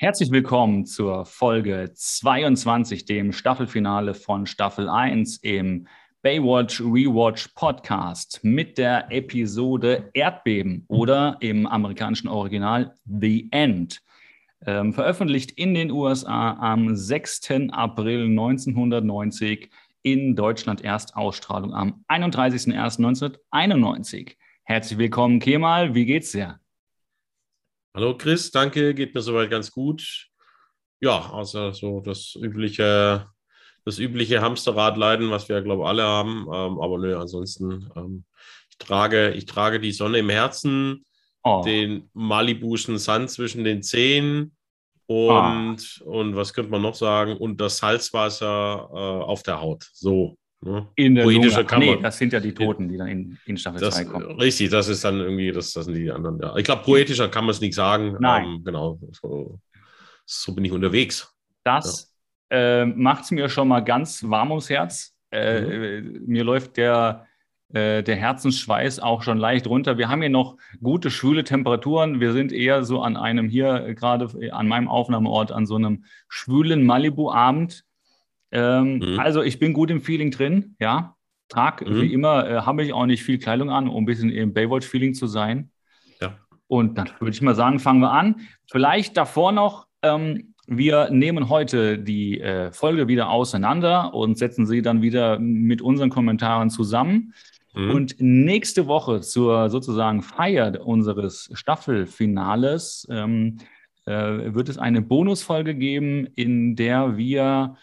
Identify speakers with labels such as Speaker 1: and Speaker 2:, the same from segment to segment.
Speaker 1: Herzlich willkommen zur Folge 22, dem Staffelfinale von Staffel 1 im Baywatch Rewatch Podcast mit der Episode Erdbeben oder im amerikanischen Original The End. Ähm, veröffentlicht in den USA am 6. April 1990, in Deutschland Erstausstrahlung am 31.01.1991. Herzlich willkommen, Kemal, wie geht's dir?
Speaker 2: Hallo Chris, danke, geht mir soweit ganz gut. Ja, also so das übliche, das übliche Hamsterradleiden, was wir, glaube ich, alle haben. Ähm, aber nö, ansonsten, ähm, ich, trage, ich trage die Sonne im Herzen, oh. den Malibuschen Sand zwischen den Zehen und, oh. und was könnte man noch sagen? Und das Salzwasser äh, auf der Haut. So.
Speaker 1: Ne? In der Poetische Lunge. Nee, das sind ja die Toten, die dann in, in Staffel 2 kommen.
Speaker 2: Richtig, das ist dann irgendwie, das, das sind die anderen. Ja. Ich glaube, poetischer kann man es nicht sagen.
Speaker 1: Nein. Ähm,
Speaker 2: genau, so, so, bin ich unterwegs.
Speaker 1: Das ja. äh, macht es mir schon mal ganz warm ums Herz. Äh, mhm. Mir läuft der, äh, der Herzensschweiß auch schon leicht runter. Wir haben hier noch gute schwüle Temperaturen. Wir sind eher so an einem hier gerade an meinem Aufnahmeort an so einem schwülen Malibu-Abend ähm, mhm. Also ich bin gut im Feeling drin, ja. Tag, mhm. wie immer, äh, habe ich auch nicht viel Kleidung an, um ein bisschen im Baywatch-Feeling zu sein.
Speaker 2: Ja.
Speaker 1: Und dann würde ich mal sagen, fangen wir an. Vielleicht davor noch, ähm, wir nehmen heute die äh, Folge wieder auseinander und setzen sie dann wieder mit unseren Kommentaren zusammen. Mhm. Und nächste Woche zur sozusagen Feier unseres Staffelfinales ähm, äh, wird es eine Bonusfolge geben, in der wir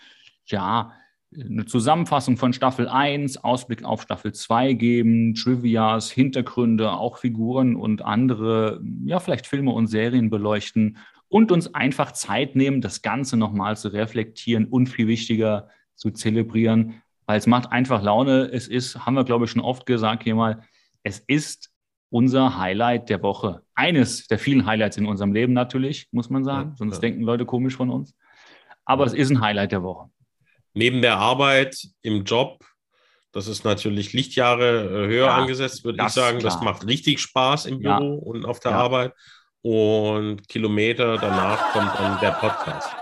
Speaker 1: ja, eine Zusammenfassung von Staffel 1, Ausblick auf Staffel 2 geben, Trivias, Hintergründe, auch Figuren und andere, ja, vielleicht Filme und Serien beleuchten und uns einfach Zeit nehmen, das Ganze nochmal zu reflektieren und viel wichtiger zu zelebrieren, weil es macht einfach Laune. Es ist, haben wir glaube ich schon oft gesagt hier mal, es ist unser Highlight der Woche. Eines der vielen Highlights in unserem Leben natürlich, muss man sagen, ja, sonst ja. denken Leute komisch von uns. Aber es ist ein Highlight der Woche
Speaker 2: neben der Arbeit im Job, das ist natürlich Lichtjahre äh, höher ja, angesetzt, würde ich sagen. Das macht richtig Spaß im Büro ja. und auf der ja. Arbeit. Und Kilometer danach kommt dann der Podcast.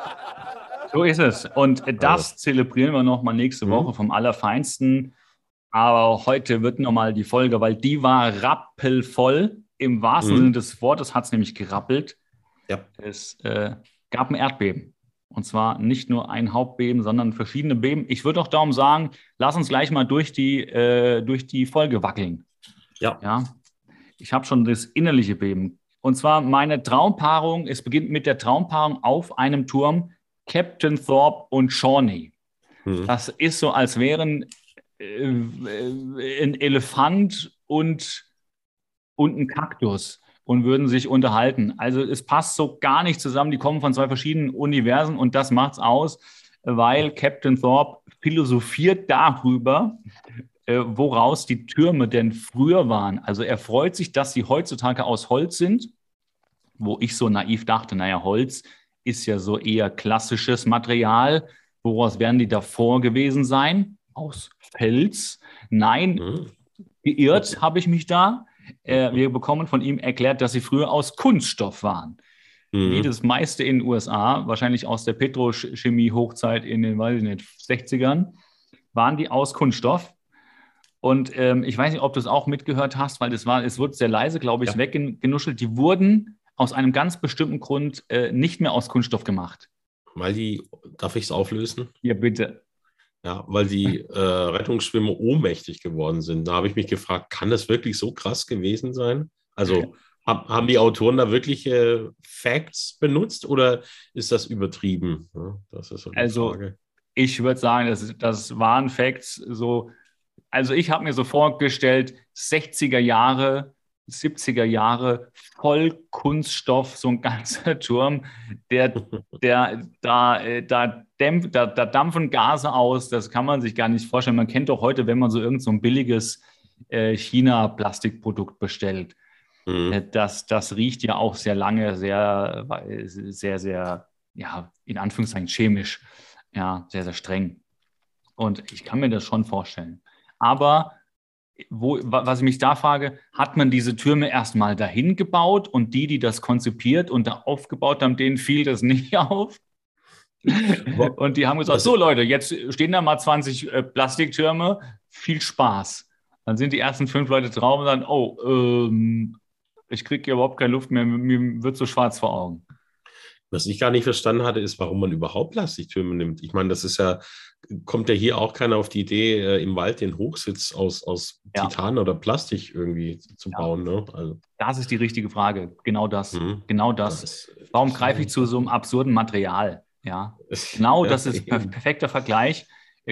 Speaker 1: So ist es. Und das also. zelebrieren wir nochmal nächste mhm. Woche mhm. vom Allerfeinsten. Aber heute wird nochmal die Folge, weil die war rappelvoll. Im wahrsten mhm. Sinne des Wortes hat es nämlich gerappelt.
Speaker 2: Ja.
Speaker 1: Es äh, gab ein Erdbeben. Und zwar nicht nur ein Hauptbeben, sondern verschiedene Beben. Ich würde auch darum sagen, lass uns gleich mal durch die, äh, durch die Folge wackeln.
Speaker 2: Ja.
Speaker 1: ja? Ich habe schon das innerliche Beben. Und zwar meine Traumpaarung, es beginnt mit der Traumpaarung auf einem Turm, Captain Thorpe und Shawnee. Mhm. Das ist so, als wären äh, äh ein Elefant und, und ein Kaktus und würden sich unterhalten. Also es passt so gar nicht zusammen. Die kommen von zwei verschiedenen Universen und das macht's aus, weil Captain Thorpe philosophiert darüber, äh, woraus die Türme denn früher waren. Also er freut sich, dass sie heutzutage aus Holz sind, wo ich so naiv dachte, naja, Holz ist ja so eher klassisches Material. Woraus werden die davor gewesen sein? Aus Fels? Nein, mhm. geirrt habe ich mich da. Äh, wir bekommen von ihm erklärt, dass sie früher aus Kunststoff waren. Mhm. Wie das meiste in den USA, wahrscheinlich aus der Petrochemie-Hochzeit in den, weiß ich nicht, 60ern, waren die aus Kunststoff. Und ähm, ich weiß nicht, ob du es auch mitgehört hast, weil das war, es wurde sehr leise, glaube ich, ja. weggenuschelt. Die wurden aus einem ganz bestimmten Grund äh, nicht mehr aus Kunststoff gemacht.
Speaker 2: Weil die, darf ich es auflösen?
Speaker 1: Ja, bitte.
Speaker 2: Ja, weil die äh, Rettungsschwimmer ohnmächtig geworden sind. Da habe ich mich gefragt, kann das wirklich so krass gewesen sein? Also hab, haben die Autoren da wirkliche Facts benutzt oder ist das übertrieben? Ja, das
Speaker 1: ist so die also, Frage. Ich würde sagen, das, das waren Facts. So, also ich habe mir so vorgestellt, 60er Jahre 70er Jahre voll Kunststoff, so ein ganzer Turm, der, der, da, äh, da, dämpf, da, da dampfen Gase aus, das kann man sich gar nicht vorstellen. Man kennt doch heute, wenn man so irgend so ein billiges äh, China-Plastikprodukt bestellt, mhm. Äh, das, das riecht ja auch sehr lange, sehr, sehr, sehr, ja, in Anführungszeichen chemisch, ja, sehr, sehr streng. Und ich kann mir das schon vorstellen. Aber wo, was ich mich da frage, hat man diese Türme erstmal dahin gebaut und die, die das konzipiert und da aufgebaut haben, denen fiel das nicht auf? und die haben gesagt, so Leute, jetzt stehen da mal 20 äh, Plastiktürme, viel Spaß. Dann sind die ersten fünf Leute drauf und sagen, oh, ähm, ich kriege hier überhaupt keine Luft mehr, mir wird so schwarz vor Augen.
Speaker 2: Was ich gar nicht verstanden hatte, ist, warum man überhaupt Plastiktürme nimmt. Ich meine, das ist ja, kommt ja hier auch keiner auf die Idee, äh, im Wald den Hochsitz aus, aus ja. Titan oder Plastik irgendwie zu ja. bauen. Ne? Also.
Speaker 1: Das ist die richtige Frage. Genau das. Mhm. Genau das. das warum greife ich zu so einem absurden Material? Ja, genau das ist ein perfekter Vergleich.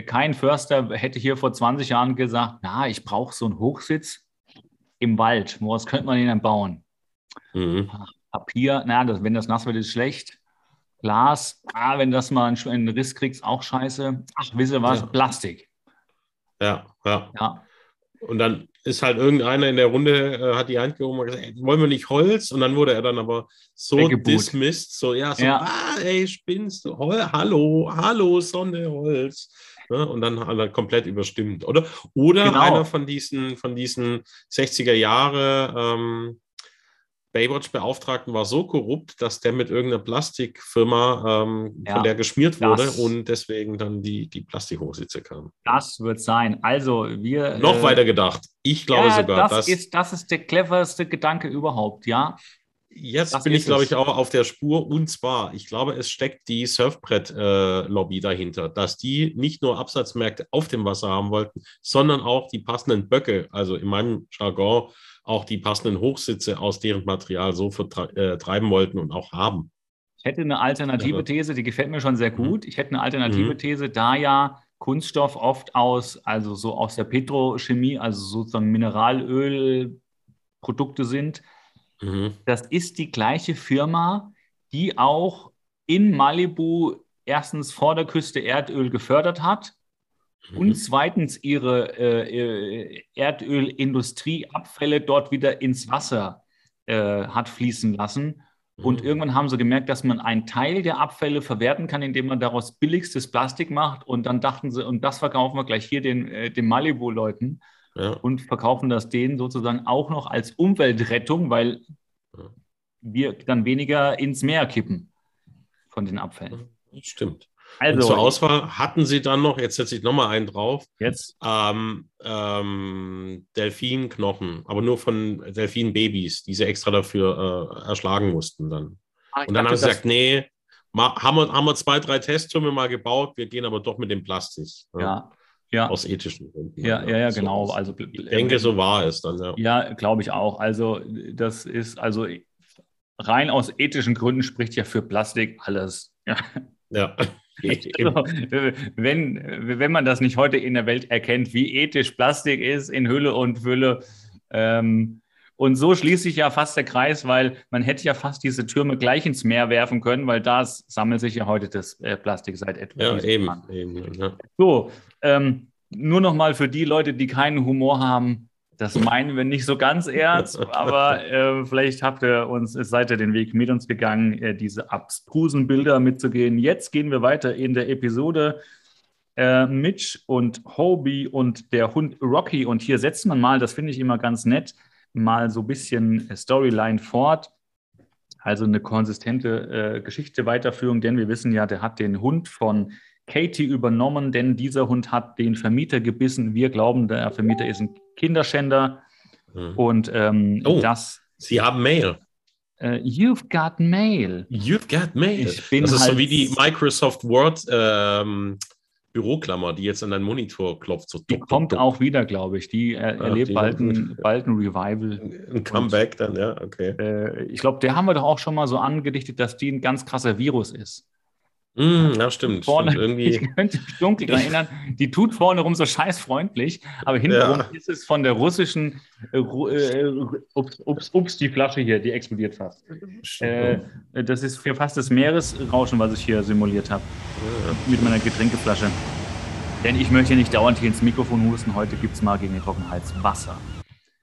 Speaker 1: Kein Förster hätte hier vor 20 Jahren gesagt, na, ich brauche so einen Hochsitz im Wald. Was könnte man denn bauen? Mhm. Papier, na, das, wenn das nass wird, ist schlecht. Glas, ah, wenn das mal einen, einen Riss kriegst, auch scheiße. Ach, wisst ihr was? Ja. Plastik.
Speaker 2: Ja, ja, ja. Und dann ist halt irgendeiner in der Runde, äh, hat die Hand gehoben und gesagt, ey, wollen wir nicht Holz? Und dann wurde er dann aber so dismissed, so, ja, so, ja. ah, ey, spinnst du, hallo, hallo, Sonne, Holz. Ne? Und dann hat er komplett überstimmt, oder? Oder genau. einer von diesen, von diesen 60er Jahre ähm, Baywatch-Beauftragten war so korrupt, dass der mit irgendeiner Plastikfirma ähm, ja, von der geschmiert wurde das, und deswegen dann die, die Plastikhochsitze kamen.
Speaker 1: Das wird sein. Also wir.
Speaker 2: Noch äh, weiter gedacht. Ich glaube ja, sogar.
Speaker 1: Das, ist, das ist der cleverste Gedanke überhaupt, ja.
Speaker 2: Jetzt das bin ich, glaube ich, auch auf der Spur. Und zwar, ich glaube, es steckt die Surfbrett-Lobby äh, dahinter, dass die nicht nur Absatzmärkte auf dem Wasser haben wollten, sondern auch die passenden Böcke, also in meinem Jargon auch die passenden Hochsitze aus deren Material so vertreiben äh, wollten und auch haben.
Speaker 1: Ich hätte eine alternative These, die gefällt mir schon sehr mhm. gut. Ich hätte eine alternative mhm. These, da ja Kunststoff oft aus, also so aus der Petrochemie, also sozusagen Mineralölprodukte sind. Mhm. Das ist die gleiche Firma, die auch in Malibu erstens vor der Küste Erdöl gefördert hat und mhm. zweitens ihre äh, Erdölindustrieabfälle dort wieder ins Wasser äh, hat fließen lassen. Und mhm. irgendwann haben sie gemerkt, dass man einen Teil der Abfälle verwerten kann, indem man daraus billigstes Plastik macht. Und dann dachten sie, und das verkaufen wir gleich hier den, äh, den Malibu-Leuten ja. und verkaufen das denen sozusagen auch noch als Umweltrettung, weil wir dann weniger ins Meer kippen von den Abfällen.
Speaker 2: Stimmt. Also, und zur Auswahl hatten sie dann noch, jetzt setze ich nochmal einen drauf,
Speaker 1: jetzt?
Speaker 2: Ähm, ähm, Delfinknochen, aber nur von Delfinbabys, die sie extra dafür äh, erschlagen mussten dann. Ah, und dann haben sie gesagt, nee, ma, haben, wir, haben wir zwei, drei Testtürme mal gebaut, wir gehen aber doch mit dem Plastik.
Speaker 1: Ja. ja. Ja.
Speaker 2: Aus ethischen
Speaker 1: Gründen. Ja, ja, ja, so genau. Also,
Speaker 2: ich denke, so war es dann.
Speaker 1: Ja, ja glaube ich auch. Also, das ist, also rein aus ethischen Gründen spricht ja für Plastik alles. Ja.
Speaker 2: ja.
Speaker 1: Also, wenn, wenn man das nicht heute in der Welt erkennt, wie ethisch Plastik ist in Hülle und Fülle. Ähm, und so schließt sich ja fast der Kreis, weil man hätte ja fast diese Türme gleich ins Meer werfen können, weil da sammelt sich ja heute das äh, Plastik seit etwa.
Speaker 2: Ja, eben. eben ja.
Speaker 1: So, ähm, nur noch mal für die Leute, die keinen Humor haben, das meinen wir nicht so ganz ernst, aber äh, vielleicht habt ihr uns, seid ihr den Weg mit uns gegangen, äh, diese abstrusen Bilder mitzugehen. Jetzt gehen wir weiter in der Episode. Äh, Mitch und Hobie und der Hund Rocky. Und hier setzt man mal, das finde ich immer ganz nett, mal so ein bisschen Storyline fort. Also eine konsistente äh, Geschichte Weiterführung, denn wir wissen ja, der hat den Hund von Katie übernommen, denn dieser Hund hat den Vermieter gebissen. Wir glauben, der Vermieter ist ein Kinderschänder. Mhm. Und ähm, oh, das.
Speaker 2: Sie haben Mail.
Speaker 1: Uh, you've got Mail.
Speaker 2: You've got Mail. das ist halt so wie die Microsoft Word ähm, Büroklammer, die jetzt an deinen Monitor klopft. So
Speaker 1: die duck, kommt duck. auch wieder, glaube ich. Die er, ja, erlebt die bald, ein, bald ein Revival.
Speaker 2: Ein Comeback Und, dann, ja, okay.
Speaker 1: Äh, ich glaube, der haben wir doch auch schon mal so angedichtet, dass die ein ganz krasser Virus ist.
Speaker 2: Mm, ja, stimmt.
Speaker 1: Vorne,
Speaker 2: stimmt, irgendwie.
Speaker 1: Ich könnte mich dunkel daran erinnern, die tut vorne rum so scheißfreundlich, aber hintenrum ja. ist es von der russischen, äh, äh, ups, ups, ups, die Flasche hier, die explodiert fast. Äh, das ist für fast das Meeresrauschen, was ich hier simuliert habe. Ja. Mit meiner Getränkeflasche. Denn ich möchte nicht dauernd hier ins Mikrofon husten. Heute gibt es mal gegen den Trockenhals Wasser.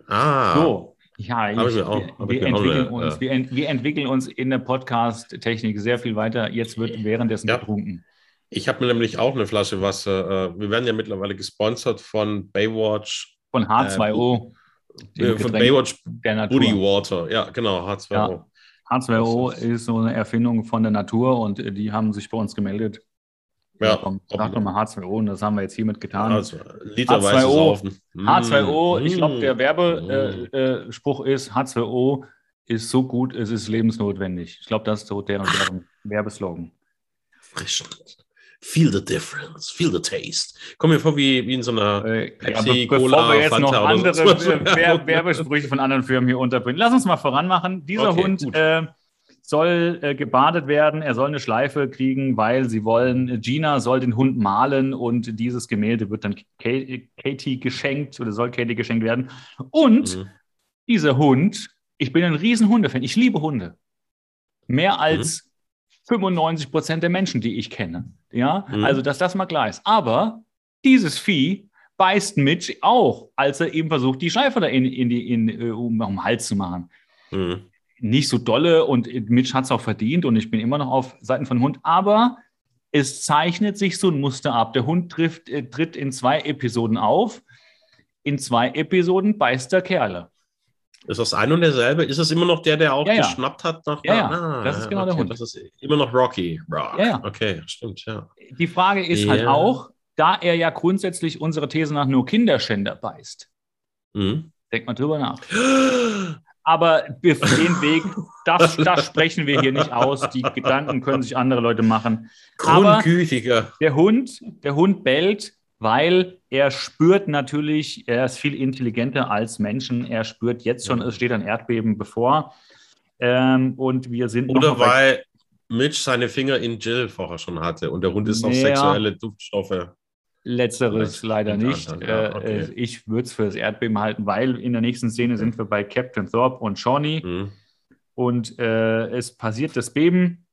Speaker 2: Ah. So,
Speaker 1: ja, ich, wir, auch, wir, entwickeln auch, uns, wir, ent, wir, entwickeln uns in der Podcast-Technik sehr viel weiter. Jetzt wird währenddessen ja. getrunken.
Speaker 2: Ich habe mir nämlich auch eine Flasche Wasser. Äh, wir werden ja mittlerweile gesponsert von Baywatch
Speaker 1: Von H2O.
Speaker 2: Äh, von Baywatch Body Water. Ja, genau, H2O. Ja.
Speaker 1: H2O ist so eine Erfindung von der Natur und die haben sich bei uns gemeldet. Ja, komm, sag doch mal H2O und das haben wir jetzt hiermit getan. Also, H2O, H2O, ich glaube, der Werbespruch mm. äh, äh, ist, H2O ist so gut, es ist lebensnotwendig. Ich glaube, das ist so deren Werbeslogan.
Speaker 2: Frisch. Feel the difference, feel the taste. Komm mir vor wie, wie in so einer
Speaker 1: äh, Pepsi, ja, be Cola, bevor wir jetzt Fanta noch andere so. Werbesprüche von anderen Firmen hier unterbringen. Lass uns mal voranmachen. Dieser okay, Hund äh, soll äh, gebadet werden, er soll eine Schleife kriegen, weil sie wollen, Gina soll den Hund malen und dieses Gemälde wird dann Katie geschenkt oder soll Katie geschenkt werden. Und mhm. dieser Hund, ich bin ein riesen Hundefan, ich liebe Hunde. Mehr als mhm 95 Prozent der Menschen, die ich kenne. Ja, mhm. also dass das mal klar ist. Aber dieses Vieh beißt Mitch auch, als er eben versucht, die Schleife da in, in die, in, äh, um, um den Hals zu machen. Mhm. Nicht so dolle und Mitch hat es auch verdient und ich bin immer noch auf Seiten von Hund, aber es zeichnet sich so ein Muster ab. Der Hund trifft, äh, tritt in zwei Episoden auf. In zwei Episoden beißt der Kerle.
Speaker 2: Ist das ein und derselbe? Ist es immer noch der, der auch
Speaker 1: ja,
Speaker 2: ja. geschnappt hat? Nach,
Speaker 1: ja, ja. Ah, das ist genau okay. der Hund.
Speaker 2: Das ist immer noch Rocky. Rock.
Speaker 1: Ja, ja.
Speaker 2: Okay, stimmt, ja.
Speaker 1: Die Frage ist halt auch, da er ja grundsätzlich unsere These nach nur Kinderschänder beißt. Mhm. Denk mal drüber nach. Aber den Weg, das, das sprechen wir hier nicht aus. Die Gedanken können sich andere Leute machen.
Speaker 2: Grundgütiger.
Speaker 1: der Hund, der Hund bellt weil er spürt natürlich, er ist viel intelligenter als Menschen. Er spürt jetzt schon, es steht ein Erdbeben bevor. Ähm, und wir sind.
Speaker 2: Oder weil Mitch seine Finger in Jill vorher schon hatte und der Hund ist auf ja, sexuelle Duftstoffe.
Speaker 1: Letzteres leider nicht. Ja, okay. äh, ich würde es für das Erdbeben halten, weil in der nächsten Szene sind wir bei Captain Thorpe und Shawnee. Mhm. Und äh, es passiert das Beben.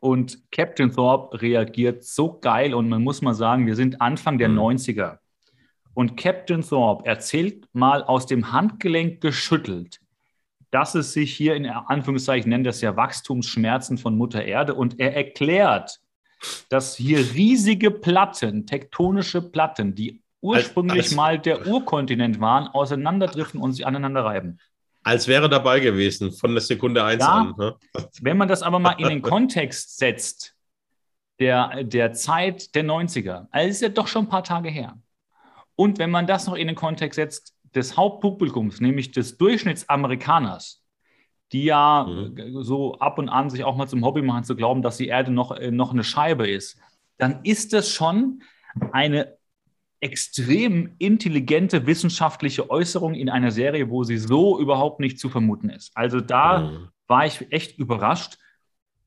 Speaker 1: Und Captain Thorpe reagiert so geil und man muss mal sagen, wir sind Anfang der mhm. 90er. Und Captain Thorpe erzählt mal aus dem Handgelenk geschüttelt, dass es sich hier in Anführungszeichen nennt das ja Wachstumsschmerzen von Mutter Erde und er erklärt, dass hier riesige Platten, tektonische Platten, die ursprünglich als, als, mal der Urkontinent waren, auseinanderdriften und sich aneinander reiben.
Speaker 2: Als wäre dabei gewesen, von der Sekunde 1 ja, an. Ne?
Speaker 1: Wenn man das aber mal in den Kontext setzt, der, der Zeit der 90er, also ist ja doch schon ein paar Tage her. Und wenn man das noch in den Kontext setzt des Hauptpublikums, nämlich des Durchschnittsamerikaners, die ja mhm. so ab und an sich auch mal zum Hobby machen, zu glauben, dass die Erde noch, äh, noch eine Scheibe ist, dann ist das schon eine extrem intelligente wissenschaftliche Äußerung in einer Serie, wo sie so überhaupt nicht zu vermuten ist. Also da mhm. war ich echt überrascht.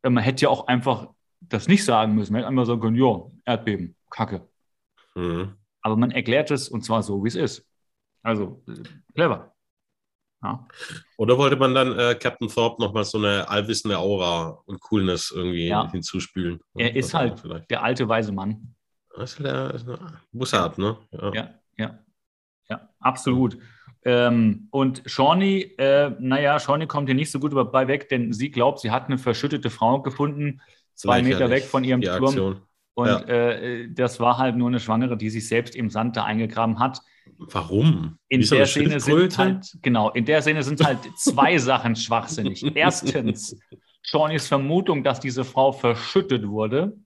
Speaker 1: Man hätte ja auch einfach das nicht sagen müssen. Man hätte einfach sagen können, ja, Erdbeben, Kacke. Mhm. Aber man erklärt es und zwar so, wie es ist. Also clever.
Speaker 2: Ja. Oder wollte man dann äh, Captain Thorpe nochmal so eine allwissende Aura und Coolness irgendwie ja. hinzuspülen?
Speaker 1: Er ist halt vielleicht. der alte weise Mann.
Speaker 2: Das ist der Bussard, ne?
Speaker 1: Ja, ja, ja, ja absolut. Ähm, und Shawnee, äh, naja, Shawnee kommt hier nicht so gut dabei weg, denn sie glaubt, sie hat eine verschüttete Frau gefunden, zwei Meter weg von ihrem Turm. Und äh, das war halt nur eine Schwangere, die sich selbst im Sand da eingegraben hat.
Speaker 2: Warum?
Speaker 1: In der Szene sind halt, genau, in der Szene sind halt zwei Sachen schwachsinnig. Erstens, Shawnees Vermutung, dass diese Frau verschüttet wurde.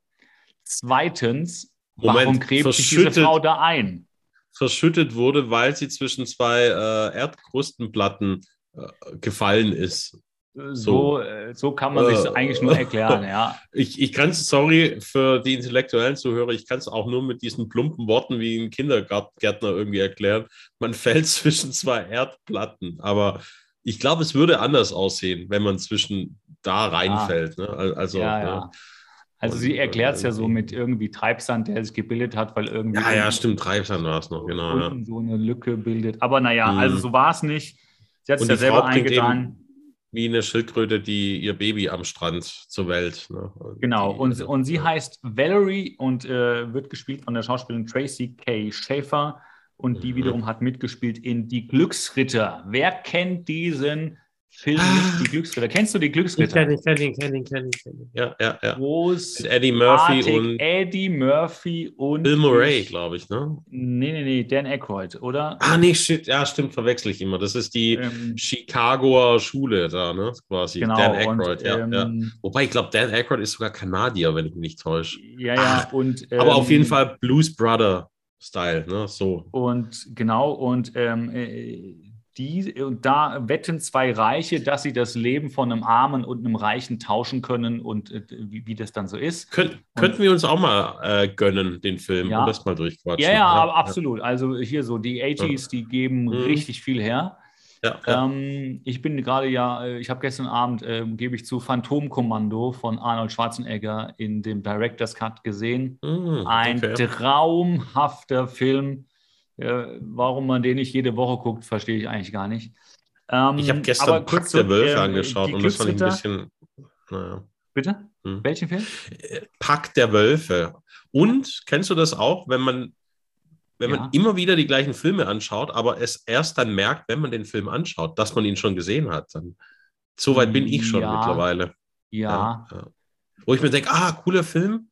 Speaker 1: Zweitens, Moment, Warum gräbt sich diese Frau da ein?
Speaker 2: Verschüttet wurde, weil sie zwischen zwei äh, Erdkrustenplatten äh, gefallen ist.
Speaker 1: So, so, äh, so kann man sich äh, eigentlich nur erklären, ja.
Speaker 2: Ich, ich kann es, sorry für die intellektuellen Zuhörer, ich kann es auch nur mit diesen plumpen Worten wie ein Kindergärtner irgendwie erklären. Man fällt zwischen zwei Erdplatten, aber ich glaube, es würde anders aussehen, wenn man zwischen da reinfällt. Ja. Ne? Also,
Speaker 1: ja, ja. Ne? Also sie erklärt es ja so mit irgendwie Treibsand, der sich gebildet hat, weil irgendwie.
Speaker 2: Ja, ja, stimmt, Treibsand war es noch, genau.
Speaker 1: So eine Lücke bildet. Aber naja, mhm. also so war es nicht. Sie hat es ja selber eingetan.
Speaker 2: Wie eine Schildkröte, die ihr Baby am Strand zur Welt. Ne?
Speaker 1: Genau, die, und, also, und sie heißt Valerie und äh, wird gespielt von der Schauspielerin Tracy K. Schaefer. Und die mhm. wiederum hat mitgespielt in Die Glücksritter. Wer kennt diesen Film ah. Die Glücksritter. Kennst du die Glücksritter?
Speaker 2: Ich kenne ihn, kenne ihn, kenne ihn, kenne ihn. Ja, ja, ja.
Speaker 1: Groß.
Speaker 2: Eddie Murphy und.
Speaker 1: Eddie Murphy und.
Speaker 2: Bill Murray, glaube ich, ne?
Speaker 1: Nee, nee, nee, Dan Aykroyd, oder?
Speaker 2: Ah, nee, shit, ja, stimmt, verwechsel ich immer. Das ist die ähm, Chicagoer Schule da, ne? Quasi.
Speaker 1: Genau,
Speaker 2: Dan Aykroyd,
Speaker 1: und,
Speaker 2: ja,
Speaker 1: ähm,
Speaker 2: ja. Wobei ich glaube, Dan Aykroyd ist sogar Kanadier, wenn ich mich nicht täusche.
Speaker 1: Ja, ja, Ach, und.
Speaker 2: Ähm, aber auf jeden Fall Blues Brother. Style, ne? So.
Speaker 1: Und genau, und ähm, äh, die, und da wetten zwei Reiche, dass sie das Leben von einem Armen und einem Reichen tauschen können und äh, wie, wie, das dann so ist.
Speaker 2: Könnt, könnten wir uns auch mal äh, gönnen, den Film,
Speaker 1: ja.
Speaker 2: und das mal durchquatschen.
Speaker 1: Ja, ja, ja, absolut. Also hier so, die 80s, die geben mhm. richtig viel her.
Speaker 2: Ja,
Speaker 1: ja. Ähm, ich bin gerade ja, äh, ich habe gestern Abend, äh, gebe ich zu, Phantomkommando von Arnold Schwarzenegger in dem Director's Cut gesehen. Mhm, Ein traumhafter Film warum man den nicht jede Woche guckt, verstehe ich eigentlich gar nicht.
Speaker 2: Ähm, ich habe gestern Pack der Wölfe äh, angeschaut und das fand ich ein bisschen. Naja.
Speaker 1: Bitte? Hm. Welchen Film?
Speaker 2: Äh, Pack der Wölfe. Und kennst du das auch, wenn man, wenn ja. man immer wieder die gleichen Filme anschaut, aber es erst dann merkt, wenn man den Film anschaut, dass man ihn schon gesehen hat? Dann, so weit bin ich schon ja. mittlerweile.
Speaker 1: Ja. ja.
Speaker 2: Wo ich mir denke, ah, cooler Film.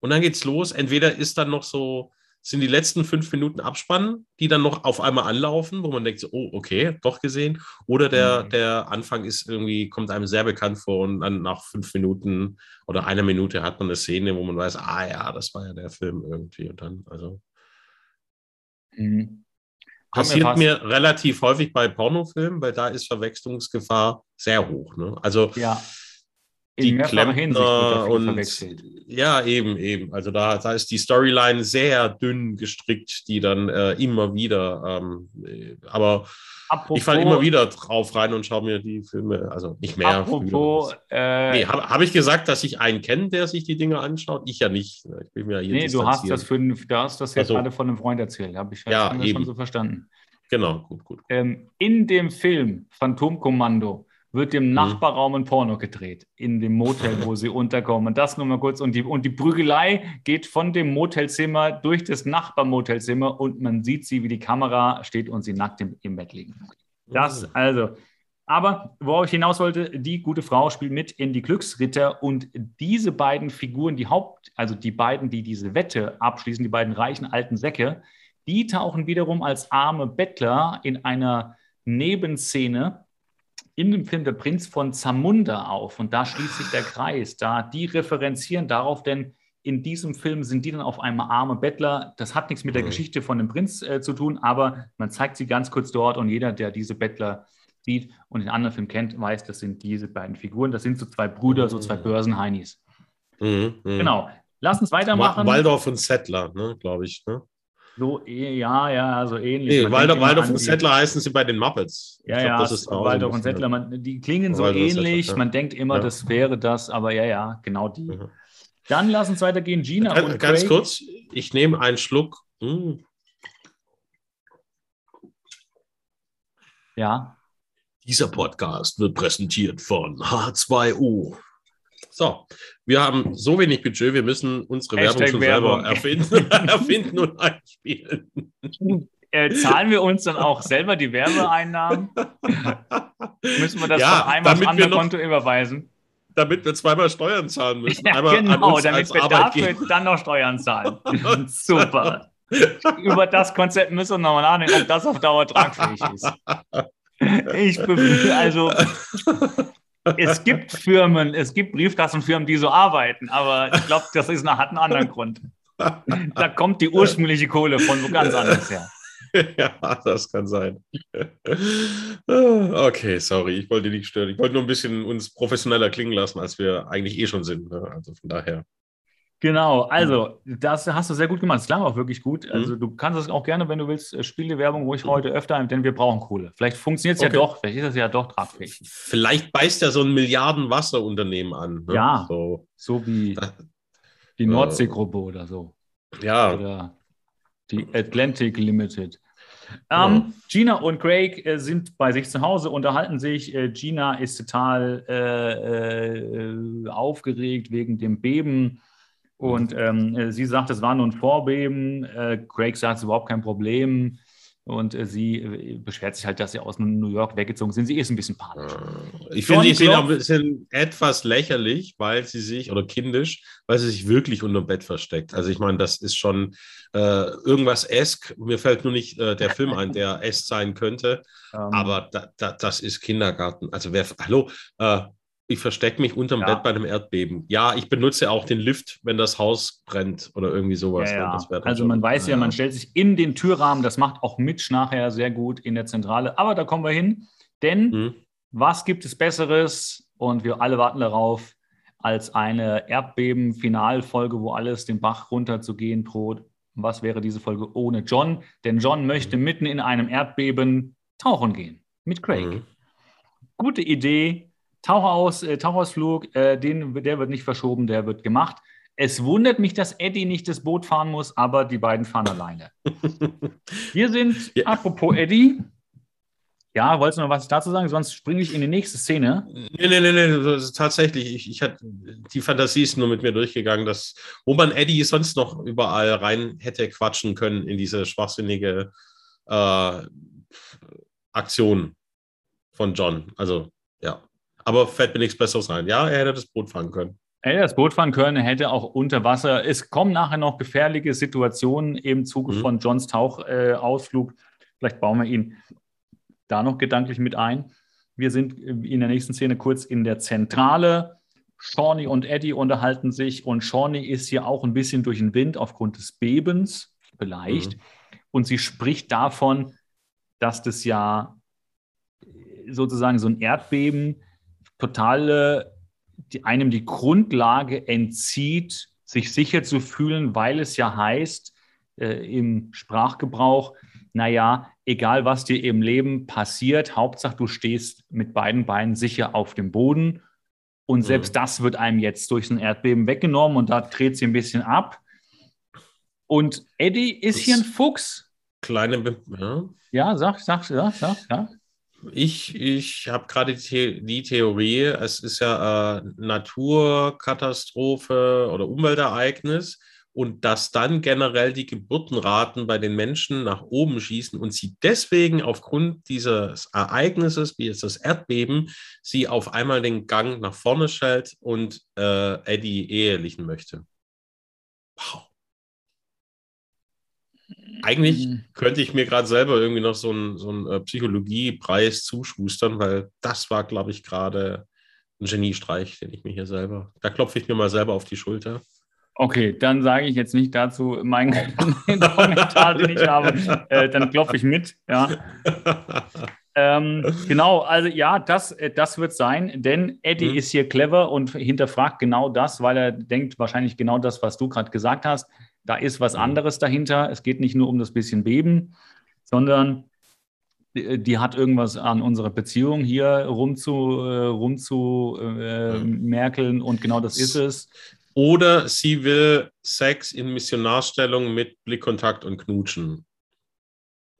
Speaker 2: Und dann geht's los. Entweder ist dann noch so sind die letzten fünf Minuten Abspannen, die dann noch auf einmal anlaufen, wo man denkt, so, oh, okay, doch gesehen. Oder der, mhm. der Anfang ist irgendwie, kommt einem sehr bekannt vor und dann nach fünf Minuten oder einer Minute hat man eine Szene, wo man weiß, ah ja, das war ja der Film irgendwie. Und dann, also. Mhm. Passiert mir, mir, relativ häufig bei Pornofilmen, weil da ist Verwechslungsgefahr sehr hoch. Ne? Also
Speaker 1: ja
Speaker 2: die Klempner und ja, eben, eben. Also da, da ist die Storyline sehr dünn gestrickt, die dann äh, immer wieder, ähm, äh, aber apropos, ich falle immer wieder drauf rein und schaue mir die Filme, also nicht mehr.
Speaker 1: Apropos,
Speaker 2: äh, nee, habe hab ich gesagt, dass ich einen kenne, der sich die Dinge anschaut? Ich ja nicht. Ich
Speaker 1: bin mir hier nee, du hast das, für, du hast das jetzt also, gerade von einem Freund erzählt, habe ich
Speaker 2: ja,
Speaker 1: schon so verstanden.
Speaker 2: Genau, gut, gut.
Speaker 1: Ähm, in dem Film Phantomkommando wird im mhm. Nachbarraum ein Porno gedreht, in dem Motel, wo sie unterkommen. Das nur mal kurz. Und die, und die Prügelei geht von dem Motelzimmer durch das Nachbarmotelzimmer und man sieht sie, wie die Kamera steht und sie nackt im, im Bett liegen. Das mhm. also. Aber worauf ich hinaus wollte, die gute Frau spielt mit in die Glücksritter und diese beiden Figuren, die Haupt, also die beiden, die diese Wette abschließen, die beiden reichen alten Säcke, die tauchen wiederum als arme Bettler in einer Nebenszene in dem Film Der Prinz von Zamunda auf und da schließt sich der Kreis. Da die referenzieren darauf, denn in diesem Film sind die dann auf einmal arme Bettler. Das hat nichts mit der mhm. Geschichte von dem Prinz äh, zu tun, aber man zeigt sie ganz kurz dort und jeder, der diese Bettler sieht und den anderen Film kennt, weiß, das sind diese beiden Figuren. Das sind so zwei Brüder, so zwei mhm. Börsenheinis. Mhm, mh. Genau. Lass uns weitermachen.
Speaker 2: Waldorf und Settler, ne, glaube ich. Ne?
Speaker 1: So, eh, ja, ja, so ähnlich.
Speaker 2: Nee, Waldorf, Waldorf und Settler heißen sie bei den Muppets.
Speaker 1: Ja, glaub, ja, das ist Waldorf und Settler, man, die klingen so Waldorf ähnlich. Settler, ja. Man denkt immer, ja. das wäre das, aber ja, ja, genau die. Mhm. Dann lass uns weitergehen. Gina
Speaker 2: ganz, Ganz kurz, ich nehme einen Schluck. Hm.
Speaker 1: Ja.
Speaker 2: Dieser Podcast wird präsentiert von H2O. So, wir haben so wenig Budget, wir müssen unsere Werbung schon Werbung. selber erfinden, erfinden und einspielen.
Speaker 1: Äh, zahlen wir uns dann auch selber die Werbeeinnahmen? müssen wir das
Speaker 2: ja,
Speaker 1: von einmal aufs andere Konto überweisen?
Speaker 2: Damit wir zweimal Steuern zahlen müssen.
Speaker 1: Ja,
Speaker 2: einmal
Speaker 1: genau, damit wir dafür dann noch Steuern zahlen. Super. Über das Konzept müssen wir nochmal nachdenken, ob das auf Dauer tragfähig ist. Ich befürchte, also es gibt Firmen, es gibt Briefkassenfirmen, die so arbeiten, aber ich glaube, das ist, hat einen anderen Grund. Da kommt die ursprüngliche Kohle von wo ganz anders her.
Speaker 2: Ja, das kann sein. Okay, sorry, ich wollte nicht stören. Ich wollte nur ein bisschen uns professioneller klingen lassen, als wir eigentlich eh schon sind. Ne? Also von daher.
Speaker 1: Genau, also das hast du sehr gut gemacht. Es klang auch wirklich gut. Mhm. Also du kannst es auch gerne, wenn du willst, äh, spiele Werbung ruhig mhm. heute öfter, denn wir brauchen Kohle. Vielleicht funktioniert es okay. ja doch, vielleicht ist es ja doch tragfähig.
Speaker 2: Vielleicht beißt ja so ein Milliardenwasserunternehmen an.
Speaker 1: Ne? Ja, so, so wie die Nordseegruppe äh, oder so.
Speaker 2: Ja.
Speaker 1: Oder die Atlantic Limited. Ähm, Gina und Craig äh, sind bei sich zu Hause, unterhalten sich. Äh, Gina ist total äh, äh aufgeregt wegen dem Beben und ähm, sie sagt, es war nur ein Vorbeben. Äh, Craig sagt, es ist überhaupt kein Problem. Und äh, sie äh, beschwert sich halt, dass sie aus New York weggezogen sind. Sie ist ein bisschen panisch.
Speaker 2: Äh, ich finde die Szene auch ein bisschen etwas lächerlich, weil sie sich, oder kindisch, weil sie sich wirklich unter dem Bett versteckt. Also ich meine, das ist schon äh, irgendwas esk. Mir fällt nur nicht äh, der Film ein, der es sein könnte. Um, ähm. aber da, da, das ist Kindergarten. Also wer, hallo, äh, ich verstecke mich unterm ja. Bett bei einem Erdbeben. Ja, ich benutze auch den Lift, wenn das Haus brennt oder irgendwie sowas.
Speaker 1: Ja, ja. also man weiß ja, man stellt sich in den Türrahmen, das macht auch Mitch nachher sehr gut in der Zentrale. Aber da kommen wir hin, denn hm. was gibt es Besseres? Und wir alle warten darauf, als eine Erdbeben-Finalfolge, wo alles den Bach runterzugehen droht. Was wäre diese Folge ohne John? Denn John möchte hm. mitten in einem Erdbeben tauchen gehen mit Craig. Hm. Gute Idee, Tauchaus, äh, Tauchausflug, äh, den, der wird nicht verschoben, der wird gemacht. Es wundert mich, dass Eddie nicht das Boot fahren muss, aber die beiden fahren alleine. Wir sind, ja. apropos Eddie, ja, wolltest du noch was dazu sagen? Sonst springe ich in die nächste Szene.
Speaker 2: Nee, nee, nee, nee tatsächlich. Ich, ich hatte, die Fantasie ist nur mit mir durchgegangen, dass, wo man Eddie sonst noch überall rein hätte quatschen können in diese schwachsinnige äh, Aktion von John. Also, ja. Aber fällt mir nichts Besseres ein. Ja, er hätte das Boot fahren können.
Speaker 1: Er hätte das Boot fahren können, er hätte auch unter Wasser. Es kommen nachher noch gefährliche Situationen im Zuge mhm. von Johns Tauchausflug. Äh, Vielleicht bauen wir ihn da noch gedanklich mit ein. Wir sind in der nächsten Szene kurz in der Zentrale. Shawnee und Eddie unterhalten sich und Shawnee ist hier auch ein bisschen durch den Wind aufgrund des Bebens beleicht. Mhm. Und sie spricht davon, dass das ja sozusagen so ein Erdbeben totale, die, einem die Grundlage entzieht, sich sicher zu fühlen, weil es ja heißt äh, im Sprachgebrauch, naja, egal was dir im Leben passiert, Hauptsache du stehst mit beiden Beinen sicher auf dem Boden. Und selbst mhm. das wird einem jetzt durch ein Erdbeben weggenommen und da dreht sie ein bisschen ab. Und Eddie ist das hier ein Fuchs.
Speaker 2: Kleine, Be ja.
Speaker 1: ja, sag, sag, sag, sag, ja.
Speaker 2: Ich, ich habe gerade die, Theorie, es ist ja äh, Naturkatastrophe oder Umweltereignis und dass dann generell die Geburtenraten bei den Menschen nach oben schießen und sie deswegen aufgrund dieses Ereignisses, wie jetzt das Erdbeben, sie auf einmal den Gang nach vorne stellt und äh, Eddie ehelichen möchte. Wow. Eigentlich mhm. könnte ich mir gerade selber irgendwie noch so einen, so einen äh, Psychologiepreis zuschustern, weil das war, glaube ich, gerade ein Geniestreich, den ich mir hier selber, da klopfe ich mir mal selber auf die Schulter.
Speaker 1: Okay, dann sage ich jetzt nicht dazu meinen Kommentar, den ich habe. Äh, dann klopfe ich mit. Ja. ähm, genau, also ja, das, äh, das wird sein, denn Eddie mhm. ist hier clever und hinterfragt genau das, weil er denkt wahrscheinlich genau das, was du gerade gesagt hast. Da ist was mhm. anderes dahinter. Es geht nicht nur um das bisschen Beben, sondern die, die hat irgendwas an unserer Beziehung hier rumzu, äh, rumzu äh, mhm. merkeln und genau das ist es.
Speaker 2: Oder sie will Sex in Missionarstellung mit Blickkontakt und Knutschen.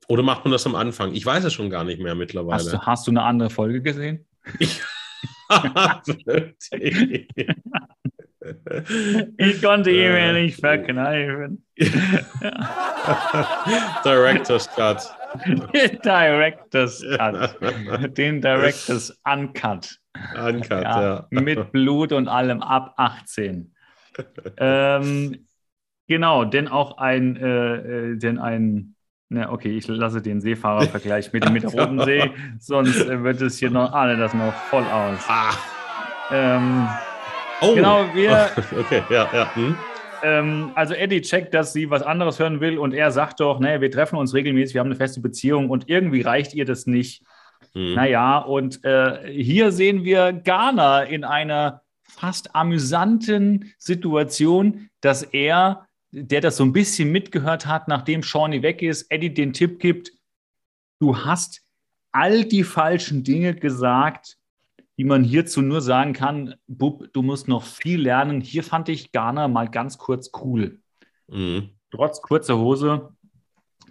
Speaker 2: Oder macht man das am Anfang? Ich weiß es schon gar nicht mehr mittlerweile.
Speaker 1: Hast du, hast du eine andere Folge gesehen? Ich ich konnte ihn mir nicht verkneifen.
Speaker 2: Director's Cut.
Speaker 1: Director's Cut. Den Director's Uncut.
Speaker 2: Uncut, ja, ja.
Speaker 1: Mit Blut und allem ab 18. ähm, genau, denn auch ein, äh, äh denn ein Ne, okay, ich lasse den Seefahrervergleich mit, mit der Roten See, sonst äh, wird es hier noch alle das noch voll aus. Ah. Ähm, oh. Genau, wir. Okay, ja, ja. Hm. Ähm, also Eddie checkt, dass sie was anderes hören will und er sagt doch, ne, wir treffen uns regelmäßig, wir haben eine feste Beziehung und irgendwie reicht ihr das nicht. Hm. Naja, und äh, hier sehen wir Ghana in einer fast amüsanten Situation, dass er der das so ein bisschen mitgehört hat, nachdem Shawnee weg ist, Eddie den Tipp gibt, du hast all die falschen Dinge gesagt, die man hierzu nur sagen kann, Bub, du musst noch viel lernen. Hier fand ich Ghana mal ganz kurz cool. Mhm. Trotz kurzer Hose,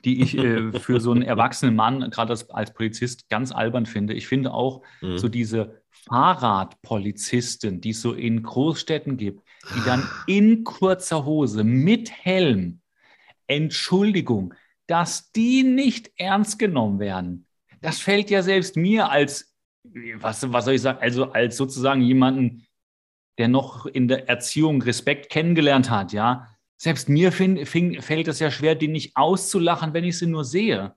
Speaker 1: die ich äh, für so einen erwachsenen Mann, gerade als, als, Polizist, ganz albern finde. Ich finde auch mhm. so diese Fahrradpolizisten, die es so in Großstädten gibt, die dann in kurzer Hose mit Helm, Entschuldigung, dass die nicht ernst genommen werden. Das fällt ja selbst mir als, was, was soll ich sagen, also als sozusagen jemanden, der noch in der Erziehung Respekt kennengelernt hat, ja. Selbst mir find, fing, fällt es ja schwer, die nicht auszulachen, wenn ich sie nur sehe.